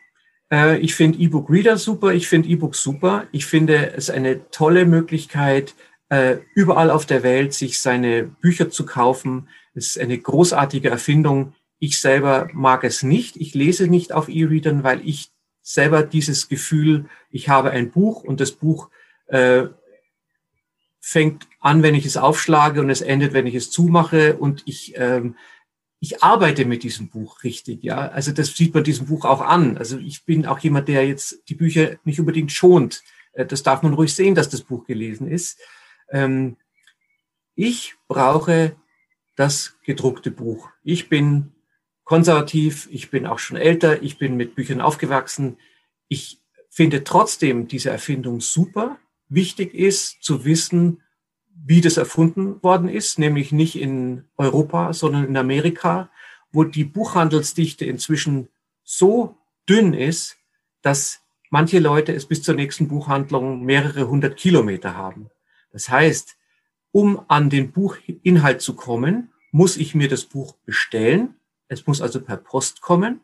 Äh, ich finde E-Book Reader super, ich finde E-Books super. Ich finde es eine tolle Möglichkeit, äh, überall auf der Welt sich seine Bücher zu kaufen. Es ist eine großartige Erfindung. Ich selber mag es nicht. Ich lese nicht auf E-Readern, weil ich selber dieses Gefühl, ich habe ein Buch und das Buch äh, fängt an, wenn ich es aufschlage und es endet, wenn ich es zumache und ich ähm, ich arbeite mit diesem Buch richtig, ja. Also das sieht man diesem Buch auch an. Also ich bin auch jemand, der jetzt die Bücher nicht unbedingt schont. Äh, das darf man ruhig sehen, dass das Buch gelesen ist. Ähm, ich brauche das gedruckte Buch. Ich bin konservativ, ich bin auch schon älter, ich bin mit Büchern aufgewachsen. Ich finde trotzdem diese Erfindung super. Wichtig ist zu wissen, wie das erfunden worden ist, nämlich nicht in Europa, sondern in Amerika, wo die Buchhandelsdichte inzwischen so dünn ist, dass manche Leute es bis zur nächsten Buchhandlung mehrere hundert Kilometer haben. Das heißt, um an den Buchinhalt zu kommen, muss ich mir das Buch bestellen. Es muss also per Post kommen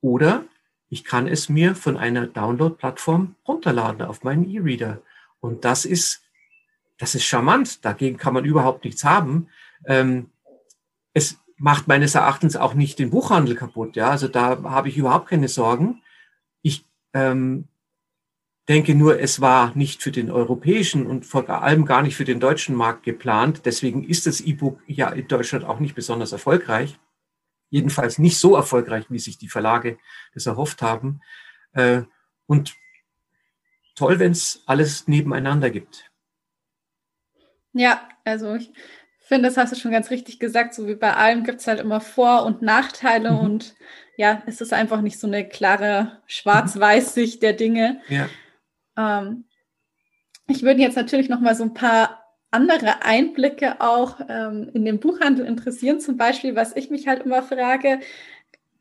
oder ich kann es mir von einer Download-Plattform runterladen auf meinen E-Reader. Und das ist das ist charmant, dagegen kann man überhaupt nichts haben. Ähm, es macht meines Erachtens auch nicht den Buchhandel kaputt. Ja, also da habe ich überhaupt keine Sorgen. Ich ähm, denke nur, es war nicht für den europäischen und vor allem gar nicht für den deutschen Markt geplant. Deswegen ist das E-Book ja in Deutschland auch nicht besonders erfolgreich. Jedenfalls nicht so erfolgreich, wie sich die Verlage das erhofft haben. Äh, und toll, wenn es alles nebeneinander gibt. Ja, also ich finde, das hast du schon ganz richtig gesagt. So wie bei allem gibt es halt immer Vor- und Nachteile mhm. und ja, es ist einfach nicht so eine klare Schwarz-Weiß-Sicht der Dinge. Ja. Ähm, ich würde jetzt natürlich noch mal so ein paar andere Einblicke auch ähm, in den Buchhandel interessieren. Zum Beispiel, was ich mich halt immer frage,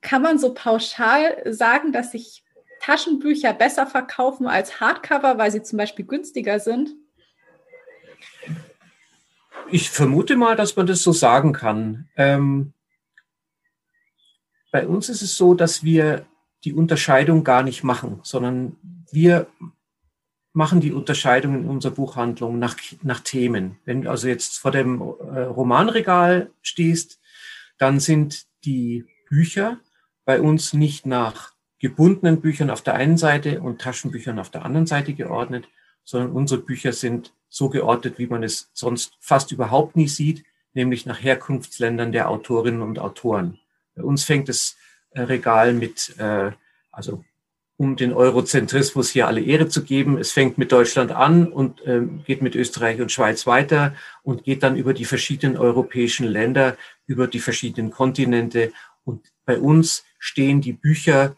kann man so pauschal sagen, dass sich Taschenbücher besser verkaufen als Hardcover, weil sie zum Beispiel günstiger sind? Ich vermute mal, dass man das so sagen kann. Ähm, bei uns ist es so, dass wir die Unterscheidung gar nicht machen, sondern wir machen die Unterscheidung in unserer Buchhandlung nach, nach Themen. Wenn du also jetzt vor dem äh, Romanregal stehst, dann sind die Bücher bei uns nicht nach gebundenen Büchern auf der einen Seite und Taschenbüchern auf der anderen Seite geordnet, sondern unsere Bücher sind so geordnet, wie man es sonst fast überhaupt nie sieht, nämlich nach Herkunftsländern der Autorinnen und Autoren. Bei uns fängt das äh, Regal mit, äh, also um den Eurozentrismus hier alle Ehre zu geben, es fängt mit Deutschland an und äh, geht mit Österreich und Schweiz weiter und geht dann über die verschiedenen europäischen Länder, über die verschiedenen Kontinente. Und bei uns stehen die Bücher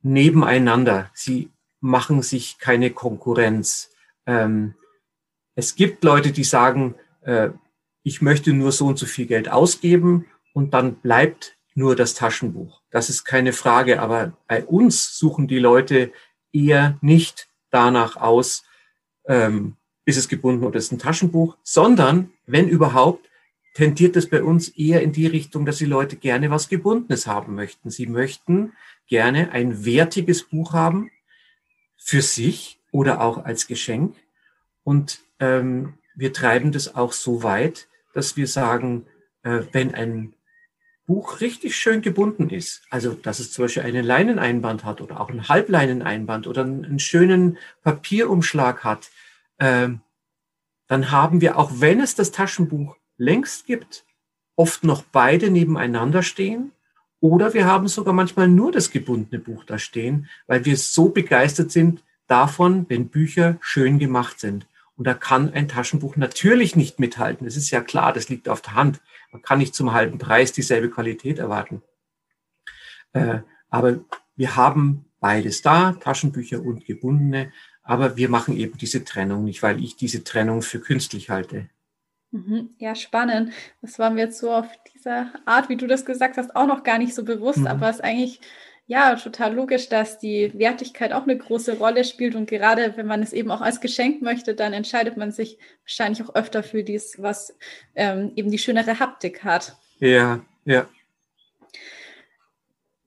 nebeneinander. Sie machen sich keine Konkurrenz. Ähm, es gibt Leute, die sagen, äh, ich möchte nur so und so viel Geld ausgeben und dann bleibt nur das Taschenbuch. Das ist keine Frage, aber bei uns suchen die Leute eher nicht danach aus, ähm, ist es gebunden oder ist es ein Taschenbuch, sondern wenn überhaupt, tendiert es bei uns eher in die Richtung, dass die Leute gerne was Gebundenes haben möchten. Sie möchten gerne ein wertiges Buch haben für sich oder auch als Geschenk und ähm, wir treiben das auch so weit, dass wir sagen, äh, wenn ein Buch richtig schön gebunden ist, also dass es zum Beispiel einen Leineneinband hat oder auch einen Halbleineneinband oder einen, schönen Papierumschlag hat, äh, dann haben wir, auch wenn es das Taschenbuch längst gibt, oft noch beide nebeneinander stehen. Oder wir haben sogar manchmal nur das gebundene Buch da stehen, weil wir so begeistert sind davon, wenn Bücher schön gemacht sind. Und da kann ein Taschenbuch natürlich nicht mithalten. Das ist ja klar, das liegt auf der Hand. Man kann nicht zum halben Preis dieselbe Qualität erwarten. Äh, aber wir haben beides da, Taschenbücher und gebundene. Aber wir machen eben diese Trennung nicht, weil ich diese Trennung für künstlich halte. Mhm. Ja, spannend. Das war mir jetzt so auf dieser Art, wie du das gesagt hast, auch noch gar nicht so bewusst, mhm. aber es ist eigentlich ja, total logisch, dass die Wertigkeit auch eine große Rolle spielt. Und gerade wenn man es eben auch als Geschenk möchte, dann entscheidet man sich wahrscheinlich auch öfter für dies, was ähm, eben die schönere Haptik hat. Ja, ja.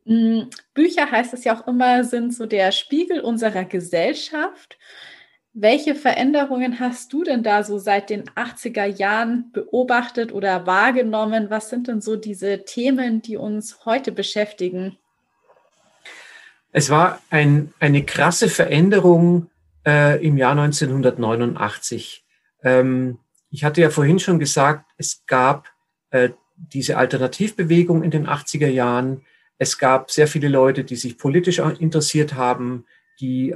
Mm, Bücher heißt es ja auch immer, sind so der Spiegel unserer Gesellschaft. Welche Veränderungen hast du denn da so seit den 80er Jahren beobachtet oder wahrgenommen? Was sind denn so diese Themen, die uns heute beschäftigen? Es war ein, eine krasse Veränderung äh, im Jahr 1989. Ähm, ich hatte ja vorhin schon gesagt, es gab äh, diese Alternativbewegung in den 80er Jahren. Es gab sehr viele Leute, die sich politisch interessiert haben, die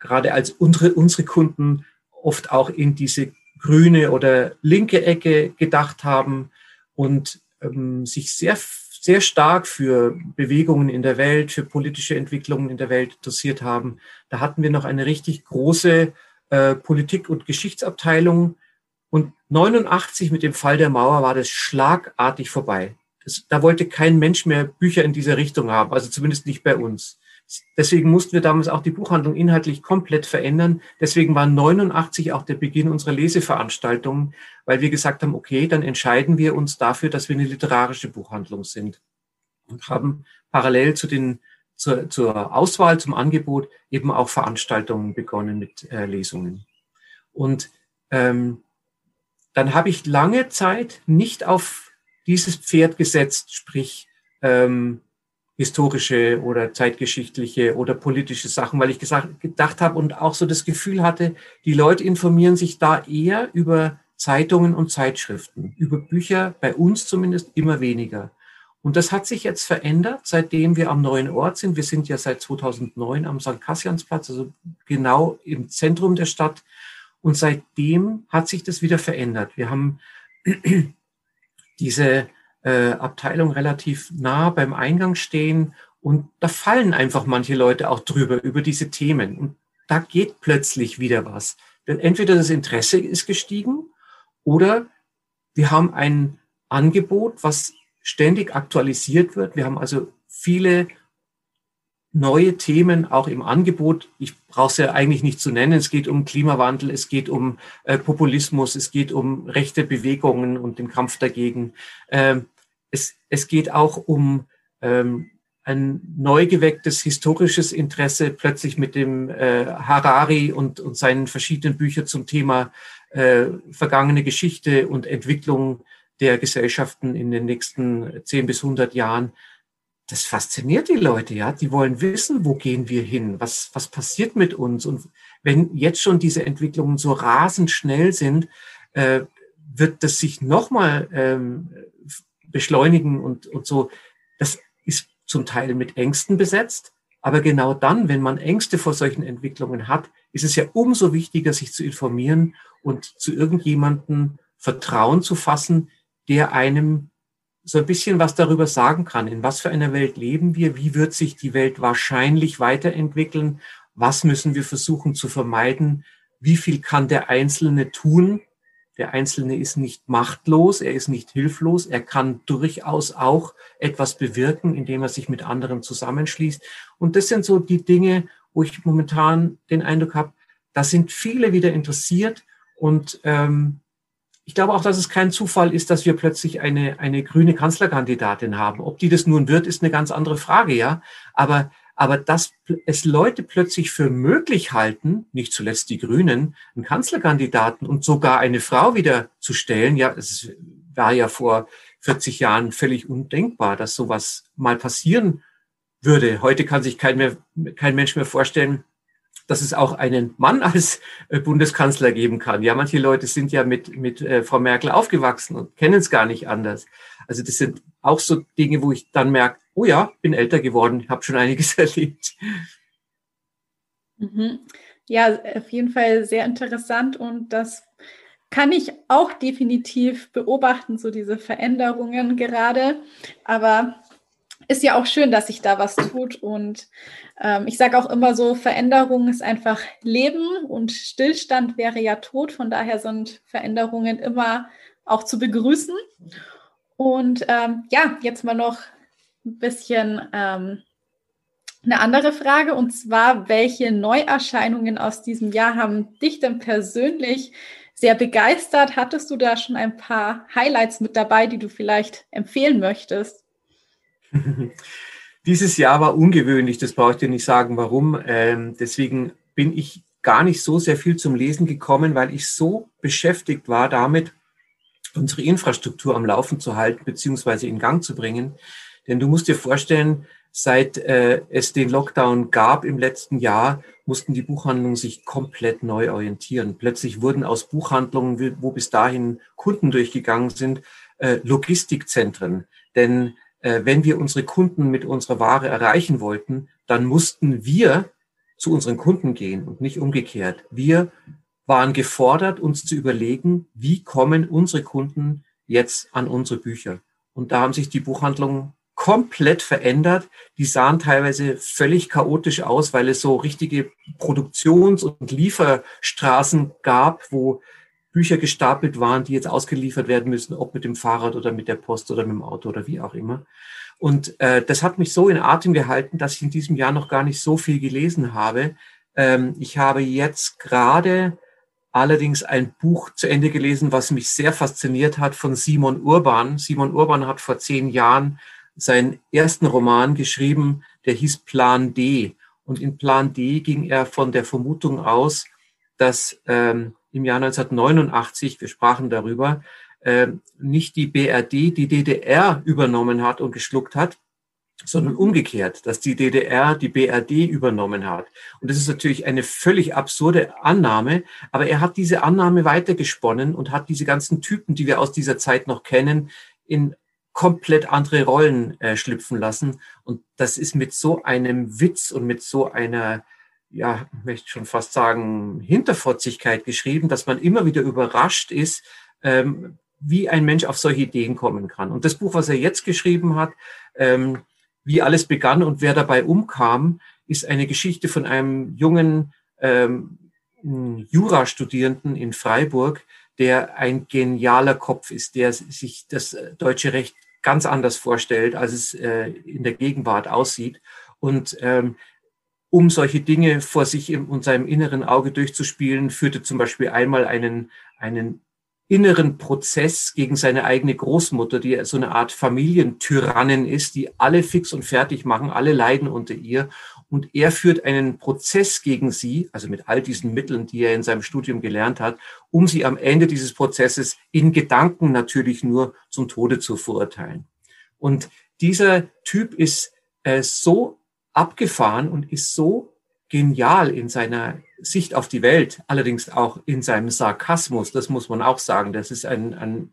gerade als unsere, unsere Kunden oft auch in diese grüne oder linke Ecke gedacht haben und ähm, sich sehr, sehr stark für Bewegungen in der Welt, für politische Entwicklungen in der Welt interessiert haben. Da hatten wir noch eine richtig große äh, Politik- und Geschichtsabteilung. Und 89 mit dem Fall der Mauer war das schlagartig vorbei. Das, da wollte kein Mensch mehr Bücher in dieser Richtung haben, also zumindest nicht bei uns. Deswegen mussten wir damals auch die Buchhandlung inhaltlich komplett verändern. Deswegen war 89 auch der Beginn unserer Leseveranstaltungen, weil wir gesagt haben, okay, dann entscheiden wir uns dafür, dass wir eine literarische Buchhandlung sind und haben parallel zu den zur, zur Auswahl, zum Angebot eben auch Veranstaltungen begonnen mit äh, Lesungen. Und ähm, dann habe ich lange Zeit nicht auf dieses Pferd gesetzt, sprich ähm, historische oder zeitgeschichtliche oder politische Sachen, weil ich gesagt, gedacht habe und auch so das Gefühl hatte, die Leute informieren sich da eher über Zeitungen und Zeitschriften, über Bücher, bei uns zumindest immer weniger. Und das hat sich jetzt verändert, seitdem wir am neuen Ort sind. Wir sind ja seit 2009 am St. Kassiansplatz, also genau im Zentrum der Stadt. Und seitdem hat sich das wieder verändert. Wir haben diese äh, Abteilung relativ nah beim Eingang stehen und da fallen einfach manche Leute auch drüber, über diese Themen. Und da geht plötzlich wieder was. Denn entweder das Interesse ist gestiegen oder wir haben ein Angebot, was ständig aktualisiert wird. Wir haben also viele neue Themen auch im Angebot. Ich brauche es ja eigentlich nicht zu nennen. Es geht um Klimawandel, es geht um äh, Populismus, es geht um rechte Bewegungen und den Kampf dagegen. Ähm, es, es geht auch um ähm, ein neu gewecktes historisches Interesse plötzlich mit dem äh, Harari und, und seinen verschiedenen Büchern zum Thema äh, vergangene Geschichte und Entwicklung der Gesellschaften in den nächsten 10 bis 100 Jahren das fasziniert die Leute, ja. Die wollen wissen, wo gehen wir hin? Was, was passiert mit uns? Und wenn jetzt schon diese Entwicklungen so rasend schnell sind, äh, wird das sich nochmal ähm, beschleunigen und, und so. Das ist zum Teil mit Ängsten besetzt. Aber genau dann, wenn man Ängste vor solchen Entwicklungen hat, ist es ja umso wichtiger, sich zu informieren und zu irgendjemanden Vertrauen zu fassen, der einem so ein bisschen was darüber sagen kann. In was für einer Welt leben wir? Wie wird sich die Welt wahrscheinlich weiterentwickeln? Was müssen wir versuchen zu vermeiden? Wie viel kann der Einzelne tun? Der Einzelne ist nicht machtlos, er ist nicht hilflos, er kann durchaus auch etwas bewirken, indem er sich mit anderen zusammenschließt. Und das sind so die Dinge, wo ich momentan den Eindruck habe, da sind viele wieder interessiert und ähm, ich glaube auch, dass es kein Zufall ist, dass wir plötzlich eine, eine grüne Kanzlerkandidatin haben. Ob die das nun wird, ist eine ganz andere Frage, ja. Aber, aber dass es Leute plötzlich für möglich halten, nicht zuletzt die Grünen, einen Kanzlerkandidaten und sogar eine Frau wieder zu stellen, ja, es war ja vor 40 Jahren völlig undenkbar, dass sowas mal passieren würde. Heute kann sich kein, mehr, kein Mensch mehr vorstellen, dass es auch einen Mann als äh, Bundeskanzler geben kann. Ja, manche Leute sind ja mit, mit äh, Frau Merkel aufgewachsen und kennen es gar nicht anders. Also das sind auch so Dinge, wo ich dann merke, oh ja, bin älter geworden, habe schon einiges erlebt. Mhm. Ja, auf jeden Fall sehr interessant und das kann ich auch definitiv beobachten, so diese Veränderungen gerade. Aber ist ja auch schön, dass sich da was tut. Und ähm, ich sage auch immer so, Veränderung ist einfach Leben und Stillstand wäre ja Tod. Von daher sind Veränderungen immer auch zu begrüßen. Und ähm, ja, jetzt mal noch ein bisschen ähm, eine andere Frage. Und zwar, welche Neuerscheinungen aus diesem Jahr haben dich denn persönlich sehr begeistert? Hattest du da schon ein paar Highlights mit dabei, die du vielleicht empfehlen möchtest? Dieses Jahr war ungewöhnlich, das brauche ich dir nicht sagen, warum. Ähm, deswegen bin ich gar nicht so sehr viel zum Lesen gekommen, weil ich so beschäftigt war damit, unsere Infrastruktur am Laufen zu halten beziehungsweise in Gang zu bringen. Denn du musst dir vorstellen, seit äh, es den Lockdown gab im letzten Jahr, mussten die Buchhandlungen sich komplett neu orientieren. Plötzlich wurden aus Buchhandlungen, wo bis dahin Kunden durchgegangen sind, äh, Logistikzentren. Denn wenn wir unsere Kunden mit unserer Ware erreichen wollten, dann mussten wir zu unseren Kunden gehen und nicht umgekehrt. Wir waren gefordert, uns zu überlegen, wie kommen unsere Kunden jetzt an unsere Bücher. Und da haben sich die Buchhandlungen komplett verändert. Die sahen teilweise völlig chaotisch aus, weil es so richtige Produktions- und Lieferstraßen gab, wo Bücher gestapelt waren, die jetzt ausgeliefert werden müssen, ob mit dem Fahrrad oder mit der Post oder mit dem Auto oder wie auch immer. Und äh, das hat mich so in Atem gehalten, dass ich in diesem Jahr noch gar nicht so viel gelesen habe. Ähm, ich habe jetzt gerade allerdings ein Buch zu Ende gelesen, was mich sehr fasziniert hat von Simon Urban. Simon Urban hat vor zehn Jahren seinen ersten Roman geschrieben, der hieß Plan D. Und in Plan D ging er von der Vermutung aus, dass ähm, im Jahr 1989, wir sprachen darüber, äh, nicht die BRD die DDR übernommen hat und geschluckt hat, sondern umgekehrt, dass die DDR die BRD übernommen hat. Und das ist natürlich eine völlig absurde Annahme, aber er hat diese Annahme weitergesponnen und hat diese ganzen Typen, die wir aus dieser Zeit noch kennen, in komplett andere Rollen äh, schlüpfen lassen. Und das ist mit so einem Witz und mit so einer, ja, möchte schon fast sagen, Hinterfotzigkeit geschrieben, dass man immer wieder überrascht ist, ähm, wie ein Mensch auf solche Ideen kommen kann. Und das Buch, was er jetzt geschrieben hat, ähm, wie alles begann und wer dabei umkam, ist eine Geschichte von einem jungen ähm, Jurastudierenden in Freiburg, der ein genialer Kopf ist, der sich das deutsche Recht ganz anders vorstellt, als es äh, in der Gegenwart aussieht. Und ähm, um solche Dinge vor sich im, und seinem inneren Auge durchzuspielen, führte zum Beispiel einmal einen, einen inneren Prozess gegen seine eigene Großmutter, die so eine Art Familientyrannen ist, die alle fix und fertig machen, alle leiden unter ihr. Und er führt einen Prozess gegen sie, also mit all diesen Mitteln, die er in seinem Studium gelernt hat, um sie am Ende dieses Prozesses in Gedanken natürlich nur zum Tode zu verurteilen. Und dieser Typ ist äh, so abgefahren und ist so genial in seiner Sicht auf die Welt, allerdings auch in seinem Sarkasmus, das muss man auch sagen. Das ist ein, ein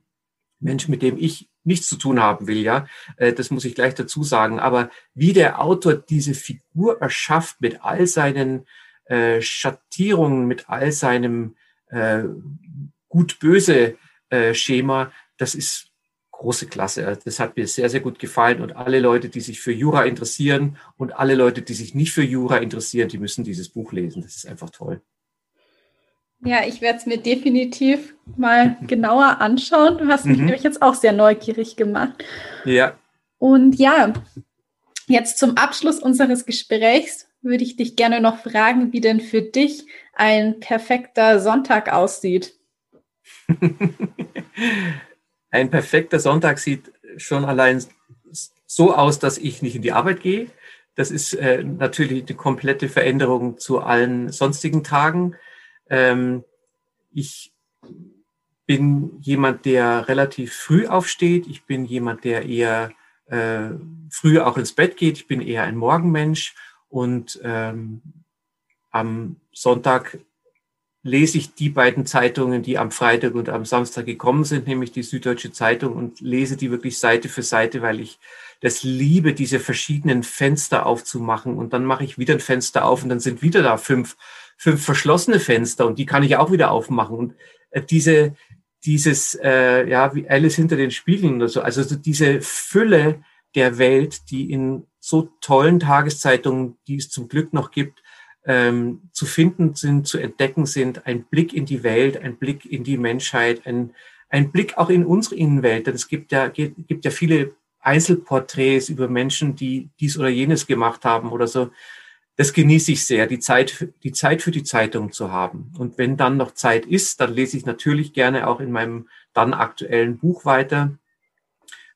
Mensch, mit dem ich nichts zu tun haben will, ja. Äh, das muss ich gleich dazu sagen. Aber wie der Autor diese Figur erschafft mit all seinen äh, Schattierungen, mit all seinem äh, gut-böse äh, Schema, das ist große Klasse. Das hat mir sehr, sehr gut gefallen. Und alle Leute, die sich für Jura interessieren und alle Leute, die sich nicht für Jura interessieren, die müssen dieses Buch lesen. Das ist einfach toll. Ja, ich werde es mir definitiv mal genauer anschauen. Du hast mich mhm. nämlich jetzt auch sehr neugierig gemacht. Ja. Und ja, jetzt zum Abschluss unseres Gesprächs würde ich dich gerne noch fragen, wie denn für dich ein perfekter Sonntag aussieht. ein perfekter Sonntag sieht schon allein so aus, dass ich nicht in die Arbeit gehe. Das ist äh, natürlich die komplette Veränderung zu allen sonstigen Tagen. Ähm, ich bin jemand, der relativ früh aufsteht. Ich bin jemand, der eher äh, früh auch ins Bett geht. Ich bin eher ein Morgenmensch und ähm, am Sonntag lese ich die beiden Zeitungen, die am Freitag und am Samstag gekommen sind, nämlich die Süddeutsche Zeitung und lese die wirklich Seite für Seite, weil ich das liebe, diese verschiedenen Fenster aufzumachen. Und dann mache ich wieder ein Fenster auf und dann sind wieder da fünf, fünf verschlossene Fenster und die kann ich auch wieder aufmachen. Und äh, diese, dieses, äh, ja, wie Alice hinter den Spiegeln oder so, also diese Fülle der Welt, die in so tollen Tageszeitungen, die es zum Glück noch gibt, ähm, zu finden sind, zu entdecken sind, ein Blick in die Welt, ein Blick in die Menschheit, ein, ein Blick auch in unsere Innenwelt. Denn es gibt ja, gibt ja viele Einzelporträts über Menschen, die dies oder jenes gemacht haben oder so. Das genieße ich sehr, die Zeit, die Zeit für die Zeitung zu haben. Und wenn dann noch Zeit ist, dann lese ich natürlich gerne auch in meinem dann aktuellen Buch weiter.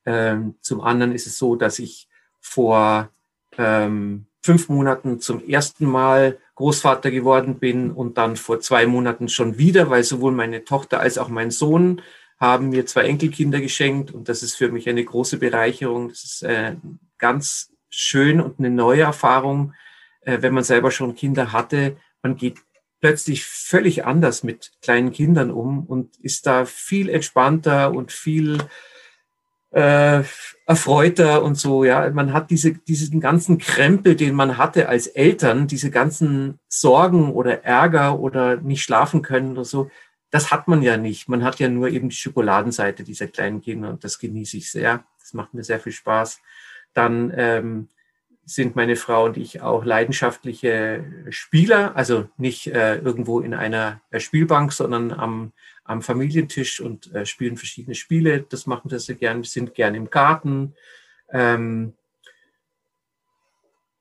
Ähm, zum anderen ist es so, dass ich vor ähm, fünf Monaten zum ersten Mal Großvater geworden bin und dann vor zwei Monaten schon wieder, weil sowohl meine Tochter als auch mein Sohn haben mir zwei Enkelkinder geschenkt und das ist für mich eine große Bereicherung. Das ist äh, ganz schön und eine neue Erfahrung, äh, wenn man selber schon Kinder hatte. Man geht plötzlich völlig anders mit kleinen Kindern um und ist da viel entspannter und viel äh, erfreuter und so. Ja, man hat diese diesen ganzen Krempel, den man hatte als Eltern, diese ganzen Sorgen oder Ärger oder nicht schlafen können oder so. Das hat man ja nicht. Man hat ja nur eben die Schokoladenseite dieser kleinen Kinder und das genieße ich sehr. Das macht mir sehr viel Spaß. Dann ähm, sind meine Frau und ich auch leidenschaftliche Spieler, also nicht äh, irgendwo in einer äh, Spielbank, sondern am, am Familientisch und äh, spielen verschiedene Spiele. Das machen wir sehr gern. Sind gern im Garten. Ähm,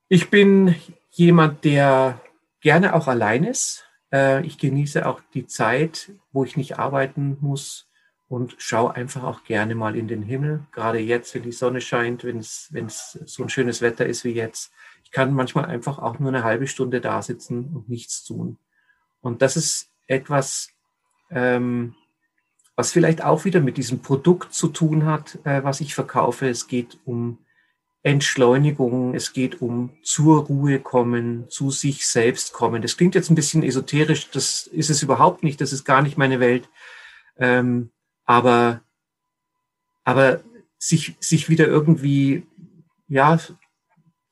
ich bin jemand, der gerne auch allein ist. Äh, ich genieße auch die Zeit, wo ich nicht arbeiten muss und schaue einfach auch gerne mal in den Himmel. Gerade jetzt, wenn die Sonne scheint, wenn es so ein schönes Wetter ist wie jetzt. Ich kann manchmal einfach auch nur eine halbe Stunde da sitzen und nichts tun. Und das ist etwas, ähm, was vielleicht auch wieder mit diesem Produkt zu tun hat, äh, was ich verkaufe. Es geht um Entschleunigung, es geht um zur Ruhe kommen, zu sich selbst kommen. Das klingt jetzt ein bisschen esoterisch, das ist es überhaupt nicht, das ist gar nicht meine Welt. Ähm, aber, aber sich, sich wieder irgendwie, ja,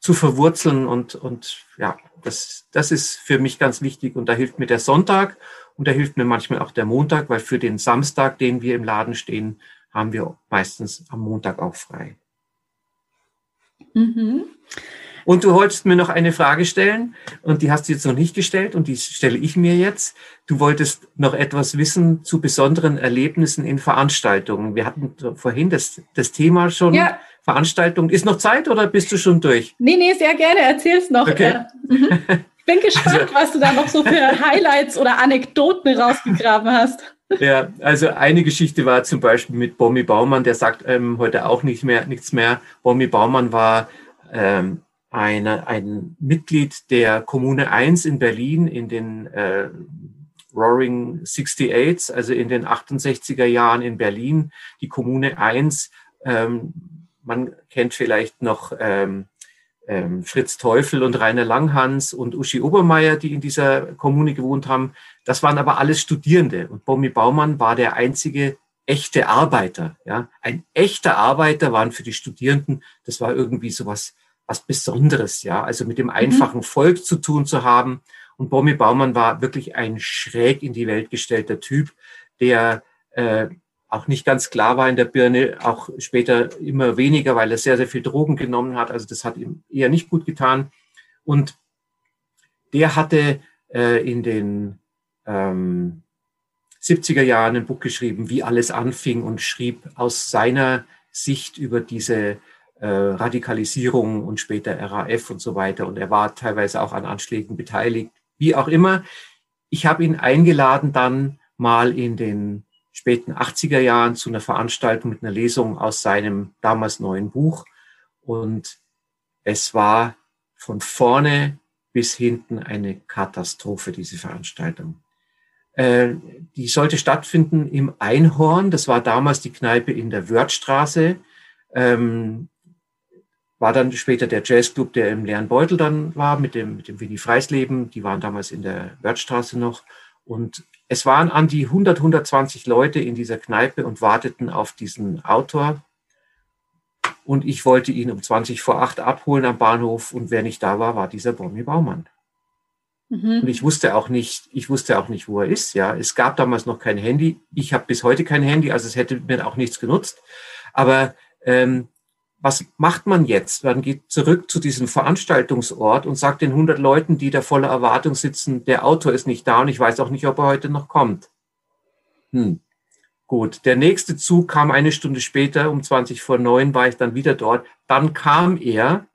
zu verwurzeln und, und ja, das, das ist für mich ganz wichtig und da hilft mir der Sonntag und da hilft mir manchmal auch der Montag, weil für den Samstag, den wir im Laden stehen, haben wir meistens am Montag auch frei. Mhm. Und du wolltest mir noch eine Frage stellen und die hast du jetzt noch nicht gestellt und die stelle ich mir jetzt. Du wolltest noch etwas wissen zu besonderen Erlebnissen in Veranstaltungen. Wir hatten vorhin das, das Thema schon. Ja. Veranstaltung. Ist noch Zeit oder bist du schon durch? Nee, nee, sehr gerne. Erzähl's noch. Okay. Mhm. Ich bin gespannt, also, was du da noch so für Highlights oder Anekdoten rausgegraben hast. Ja, also eine Geschichte war zum Beispiel mit Bommi Baumann, der sagt ähm, heute auch nicht mehr, nichts mehr. Bommi Baumann war ähm, eine, ein Mitglied der Kommune 1 in Berlin in den äh, Roaring 68, also in den 68er Jahren in Berlin. Die Kommune 1, ähm, man kennt vielleicht noch ähm, ähm, Fritz Teufel und Rainer Langhans und Uschi Obermeier, die in dieser Kommune gewohnt haben. Das waren aber alles Studierende. Und Bommi Baumann war der einzige echte Arbeiter. Ja, ein echter Arbeiter waren für die Studierenden. Das war irgendwie sowas was Besonderes, ja, also mit dem mhm. einfachen Volk zu tun zu haben. Und Bommi Baumann war wirklich ein schräg in die Welt gestellter Typ, der äh, auch nicht ganz klar war in der Birne, auch später immer weniger, weil er sehr, sehr viel Drogen genommen hat. Also das hat ihm eher nicht gut getan. Und der hatte äh, in den ähm, 70er Jahren ein Buch geschrieben, wie alles anfing und schrieb aus seiner Sicht über diese äh, Radikalisierung und später RAF und so weiter. Und er war teilweise auch an Anschlägen beteiligt. Wie auch immer, ich habe ihn eingeladen, dann mal in den späten 80er Jahren zu einer Veranstaltung mit einer Lesung aus seinem damals neuen Buch. Und es war von vorne bis hinten eine Katastrophe, diese Veranstaltung. Äh, die sollte stattfinden im Einhorn. Das war damals die Kneipe in der Wörthstraße. Ähm, war dann später der Jazzclub, der im leeren Beutel dann war, mit dem, mit dem Winnie Freisleben. Die waren damals in der Wörthstraße noch. Und es waren an die 100, 120 Leute in dieser Kneipe und warteten auf diesen Autor. Und ich wollte ihn um 20 vor 8 abholen am Bahnhof. Und wer nicht da war, war dieser Bommi Baumann. Mhm. Und ich wusste auch nicht, ich wusste auch nicht, wo er ist. Ja, es gab damals noch kein Handy. Ich habe bis heute kein Handy, also es hätte mir auch nichts genutzt. Aber ähm, was macht man jetzt? Man geht zurück zu diesem Veranstaltungsort und sagt den 100 Leuten, die da voller Erwartung sitzen, der Autor ist nicht da und ich weiß auch nicht, ob er heute noch kommt. Hm. Gut, der nächste Zug kam eine Stunde später, um 20 vor neun war ich dann wieder dort. Dann kam er,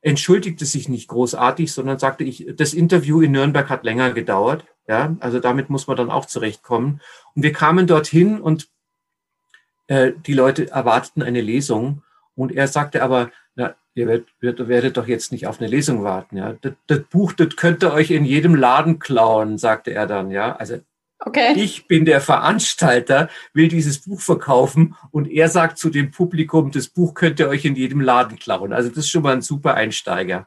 entschuldigte sich nicht großartig, sondern sagte, ich, das Interview in Nürnberg hat länger gedauert. Ja, also damit muss man dann auch zurechtkommen. Und wir kamen dorthin und äh, die Leute erwarteten eine Lesung und er sagte aber, na, ihr werdet, werdet doch jetzt nicht auf eine Lesung warten. Ja, das, das, Buch, das könnt ihr euch in jedem Laden klauen, sagte er dann. Ja, also Okay. Ich bin der Veranstalter, will dieses Buch verkaufen und er sagt zu dem Publikum, das Buch könnt ihr euch in jedem Laden klauen. Also das ist schon mal ein super Einsteiger.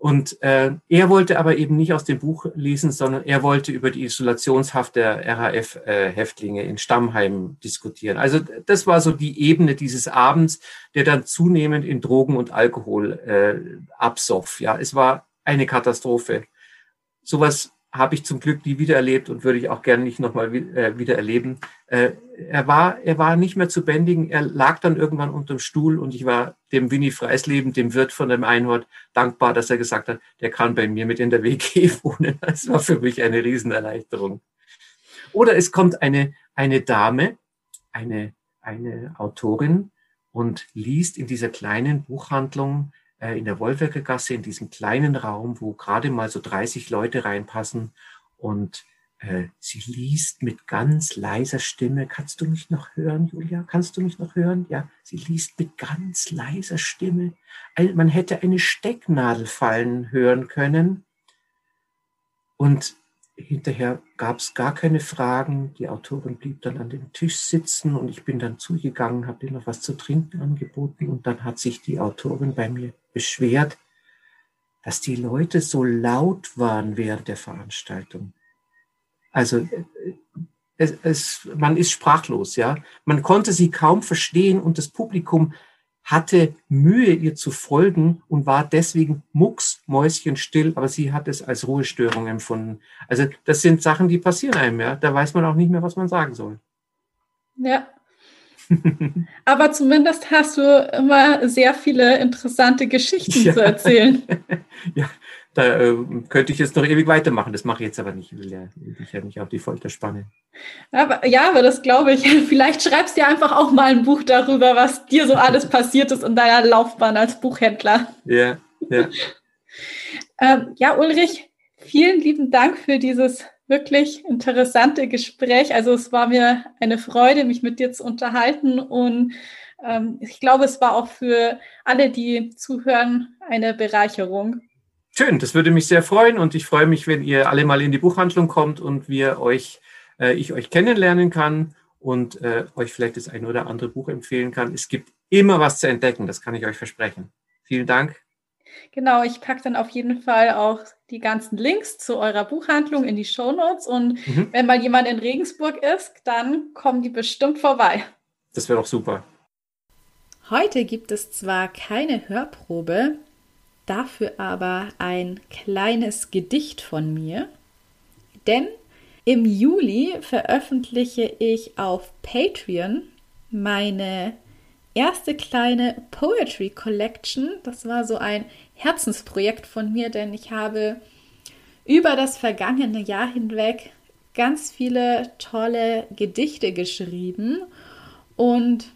Und äh, er wollte aber eben nicht aus dem Buch lesen, sondern er wollte über die Isolationshaft der RAF-Häftlinge in Stammheim diskutieren. Also das war so die Ebene dieses Abends, der dann zunehmend in Drogen und Alkohol äh, absoff. Ja, es war eine Katastrophe. Sowas habe ich zum Glück nie wieder erlebt und würde ich auch gerne nicht nochmal äh, wieder erleben. Äh, er, war, er war nicht mehr zu bändigen. Er lag dann irgendwann unterm Stuhl und ich war dem Winnie Freisleben, dem Wirt von dem Einhort, dankbar, dass er gesagt hat, der kann bei mir mit in der WG wohnen. Das war für mich eine Riesenerleichterung. Oder es kommt eine, eine Dame, eine, eine Autorin und liest in dieser kleinen Buchhandlung in der Wolfwerker Gasse in diesem kleinen Raum, wo gerade mal so 30 Leute reinpassen und äh, sie liest mit ganz leiser Stimme. Kannst du mich noch hören, Julia? Kannst du mich noch hören? Ja, sie liest mit ganz leiser Stimme. Man hätte eine Stecknadel fallen hören können. Und hinterher gab es gar keine Fragen. Die Autorin blieb dann an dem Tisch sitzen und ich bin dann zugegangen, habe ihr noch was zu trinken angeboten und dann hat sich die Autorin bei mir beschwert, dass die Leute so laut waren während der Veranstaltung. Also äh, es, es, man ist sprachlos, ja. Man konnte sie kaum verstehen und das Publikum hatte Mühe, ihr zu folgen und war deswegen mucksmäuschenstill, aber sie hat es als Ruhestörung empfunden. Also das sind Sachen, die passieren einem, ja. Da weiß man auch nicht mehr, was man sagen soll. Ja. aber zumindest hast du immer sehr viele interessante Geschichten ja. zu erzählen. ja, da äh, könnte ich jetzt noch ewig weitermachen. Das mache ich jetzt aber nicht. Ich will ja, will ich ja nicht auf die Folter spannen. Aber, ja, aber das glaube ich. Vielleicht schreibst du ja einfach auch mal ein Buch darüber, was dir so alles passiert ist in deiner Laufbahn als Buchhändler. Ja, ja. ähm, ja, Ulrich, vielen lieben Dank für dieses wirklich interessante Gespräch. Also es war mir eine Freude, mich mit dir zu unterhalten und ähm, ich glaube, es war auch für alle, die zuhören, eine Bereicherung. Schön, das würde mich sehr freuen und ich freue mich, wenn ihr alle mal in die Buchhandlung kommt und wir euch, äh, ich euch kennenlernen kann und äh, euch vielleicht das ein oder andere Buch empfehlen kann. Es gibt immer was zu entdecken, das kann ich euch versprechen. Vielen Dank. Genau, ich packe dann auf jeden Fall auch die ganzen Links zu eurer Buchhandlung in die Show Notes und mhm. wenn mal jemand in Regensburg ist, dann kommen die bestimmt vorbei. Das wäre doch super. Heute gibt es zwar keine Hörprobe, dafür aber ein kleines Gedicht von mir, denn im Juli veröffentliche ich auf Patreon meine erste kleine Poetry Collection. Das war so ein Herzensprojekt von mir, denn ich habe über das vergangene Jahr hinweg ganz viele tolle Gedichte geschrieben und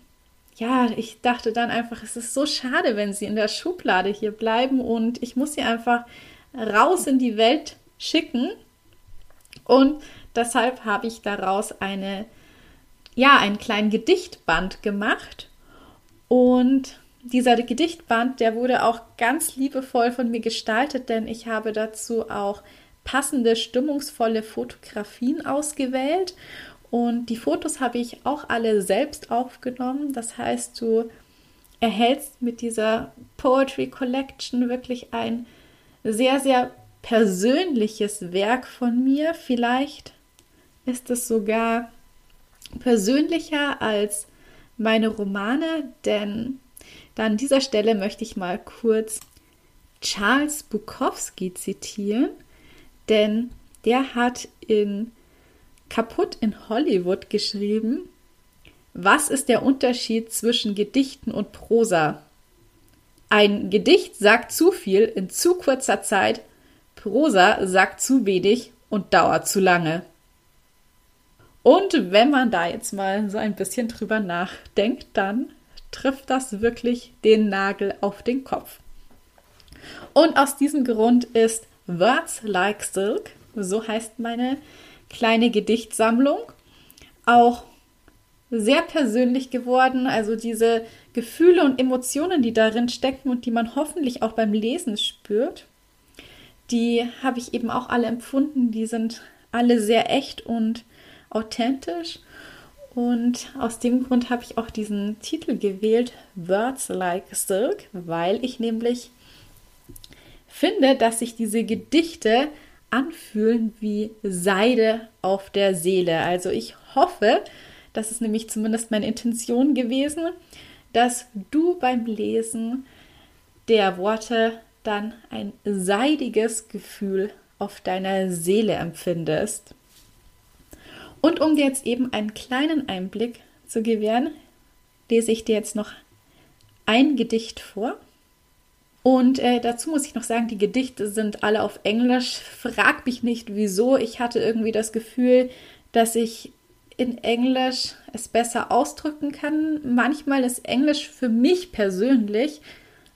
ja, ich dachte dann einfach, es ist so schade, wenn sie in der Schublade hier bleiben und ich muss sie einfach raus in die Welt schicken. Und deshalb habe ich daraus eine, ja, einen kleinen Gedichtband gemacht. Und dieser Gedichtband, der wurde auch ganz liebevoll von mir gestaltet, denn ich habe dazu auch passende, stimmungsvolle Fotografien ausgewählt und die Fotos habe ich auch alle selbst aufgenommen. Das heißt, du erhältst mit dieser Poetry Collection wirklich ein sehr, sehr persönliches Werk von mir. Vielleicht ist es sogar persönlicher als meine Romane, denn an dieser Stelle möchte ich mal kurz Charles Bukowski zitieren, denn der hat in Kaputt in Hollywood geschrieben. Was ist der Unterschied zwischen Gedichten und Prosa? Ein Gedicht sagt zu viel in zu kurzer Zeit, Prosa sagt zu wenig und dauert zu lange. Und wenn man da jetzt mal so ein bisschen drüber nachdenkt, dann trifft das wirklich den Nagel auf den Kopf. Und aus diesem Grund ist Words Like Silk, so heißt meine kleine Gedichtsammlung. Auch sehr persönlich geworden. Also diese Gefühle und Emotionen, die darin stecken und die man hoffentlich auch beim Lesen spürt, die habe ich eben auch alle empfunden. Die sind alle sehr echt und authentisch. Und aus dem Grund habe ich auch diesen Titel gewählt, Words Like Silk, weil ich nämlich finde, dass sich diese Gedichte anfühlen wie Seide auf der Seele. Also ich hoffe, das ist nämlich zumindest meine Intention gewesen, dass du beim Lesen der Worte dann ein seidiges Gefühl auf deiner Seele empfindest. Und um dir jetzt eben einen kleinen Einblick zu gewähren, lese ich dir jetzt noch ein Gedicht vor. Und äh, dazu muss ich noch sagen, die Gedichte sind alle auf Englisch. Frag mich nicht, wieso. Ich hatte irgendwie das Gefühl, dass ich in Englisch es besser ausdrücken kann. Manchmal ist Englisch für mich persönlich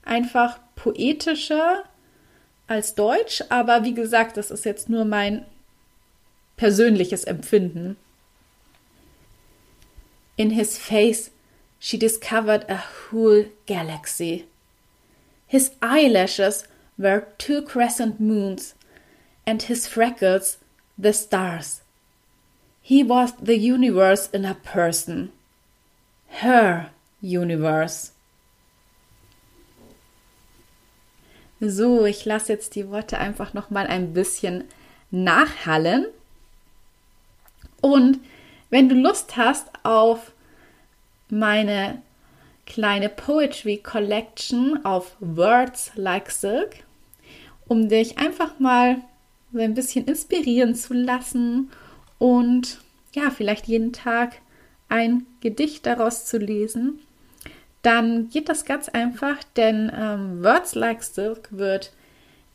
einfach poetischer als Deutsch, aber wie gesagt, das ist jetzt nur mein persönliches Empfinden. In his face she discovered a whole galaxy. His eyelashes were two crescent moons, and his freckles the stars. He was the universe in a person. Her universe. So, ich lasse jetzt die Worte einfach noch mal ein bisschen nachhallen. Und wenn du Lust hast auf meine kleine Poetry Collection auf Words Like Silk, um dich einfach mal so ein bisschen inspirieren zu lassen und ja, vielleicht jeden Tag ein Gedicht daraus zu lesen, dann geht das ganz einfach, denn ähm, Words Like Silk wird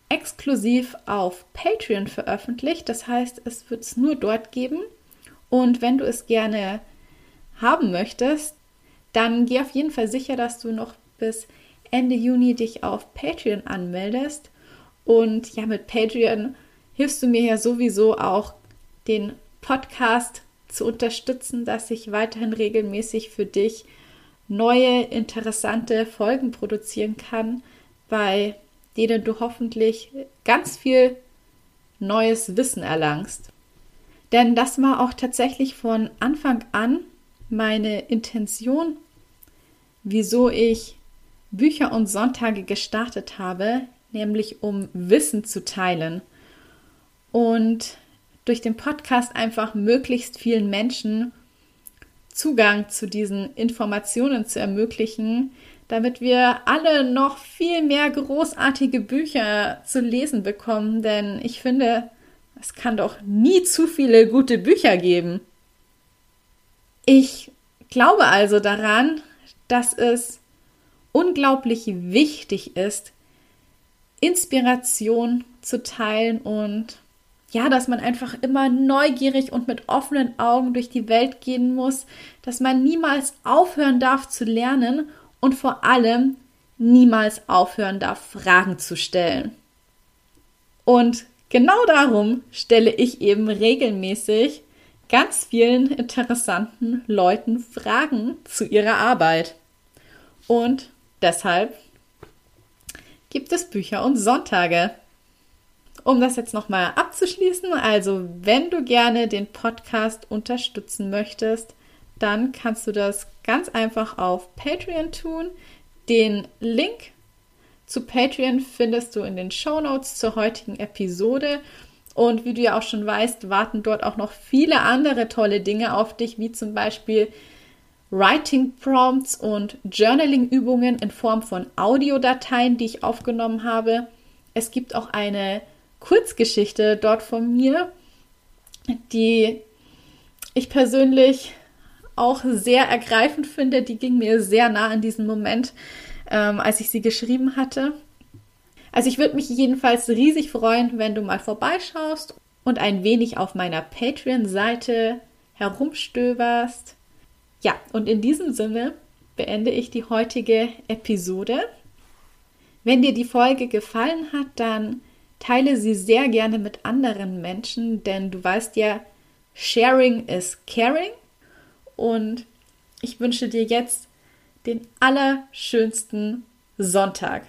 exklusiv auf Patreon veröffentlicht. Das heißt, es wird es nur dort geben. Und wenn du es gerne haben möchtest, dann geh auf jeden Fall sicher, dass du noch bis Ende Juni dich auf Patreon anmeldest. Und ja, mit Patreon hilfst du mir ja sowieso auch, den Podcast zu unterstützen, dass ich weiterhin regelmäßig für dich neue, interessante Folgen produzieren kann, bei denen du hoffentlich ganz viel neues Wissen erlangst. Denn das war auch tatsächlich von Anfang an meine Intention, wieso ich Bücher und Sonntage gestartet habe, nämlich um Wissen zu teilen und durch den Podcast einfach möglichst vielen Menschen Zugang zu diesen Informationen zu ermöglichen, damit wir alle noch viel mehr großartige Bücher zu lesen bekommen, denn ich finde, es kann doch nie zu viele gute Bücher geben. Ich glaube also daran, dass es unglaublich wichtig ist, Inspiration zu teilen und ja, dass man einfach immer neugierig und mit offenen Augen durch die Welt gehen muss, dass man niemals aufhören darf zu lernen und vor allem niemals aufhören darf, Fragen zu stellen. Und genau darum stelle ich eben regelmäßig ganz vielen interessanten Leuten Fragen zu ihrer Arbeit. Und deshalb gibt es Bücher und Sonntage. Um das jetzt nochmal abzuschließen, also wenn du gerne den Podcast unterstützen möchtest, dann kannst du das ganz einfach auf Patreon tun. Den Link zu Patreon findest du in den Show Notes zur heutigen Episode. Und wie du ja auch schon weißt, warten dort auch noch viele andere tolle Dinge auf dich, wie zum Beispiel Writing Prompts und Journaling Übungen in Form von Audiodateien, die ich aufgenommen habe. Es gibt auch eine Kurzgeschichte dort von mir, die ich persönlich auch sehr ergreifend finde. Die ging mir sehr nah in diesem Moment, ähm, als ich sie geschrieben hatte. Also ich würde mich jedenfalls riesig freuen, wenn du mal vorbeischaust und ein wenig auf meiner Patreon-Seite herumstöberst. Ja, und in diesem Sinne beende ich die heutige Episode. Wenn dir die Folge gefallen hat, dann Teile sie sehr gerne mit anderen Menschen, denn du weißt ja, Sharing is Caring. Und ich wünsche dir jetzt den allerschönsten Sonntag.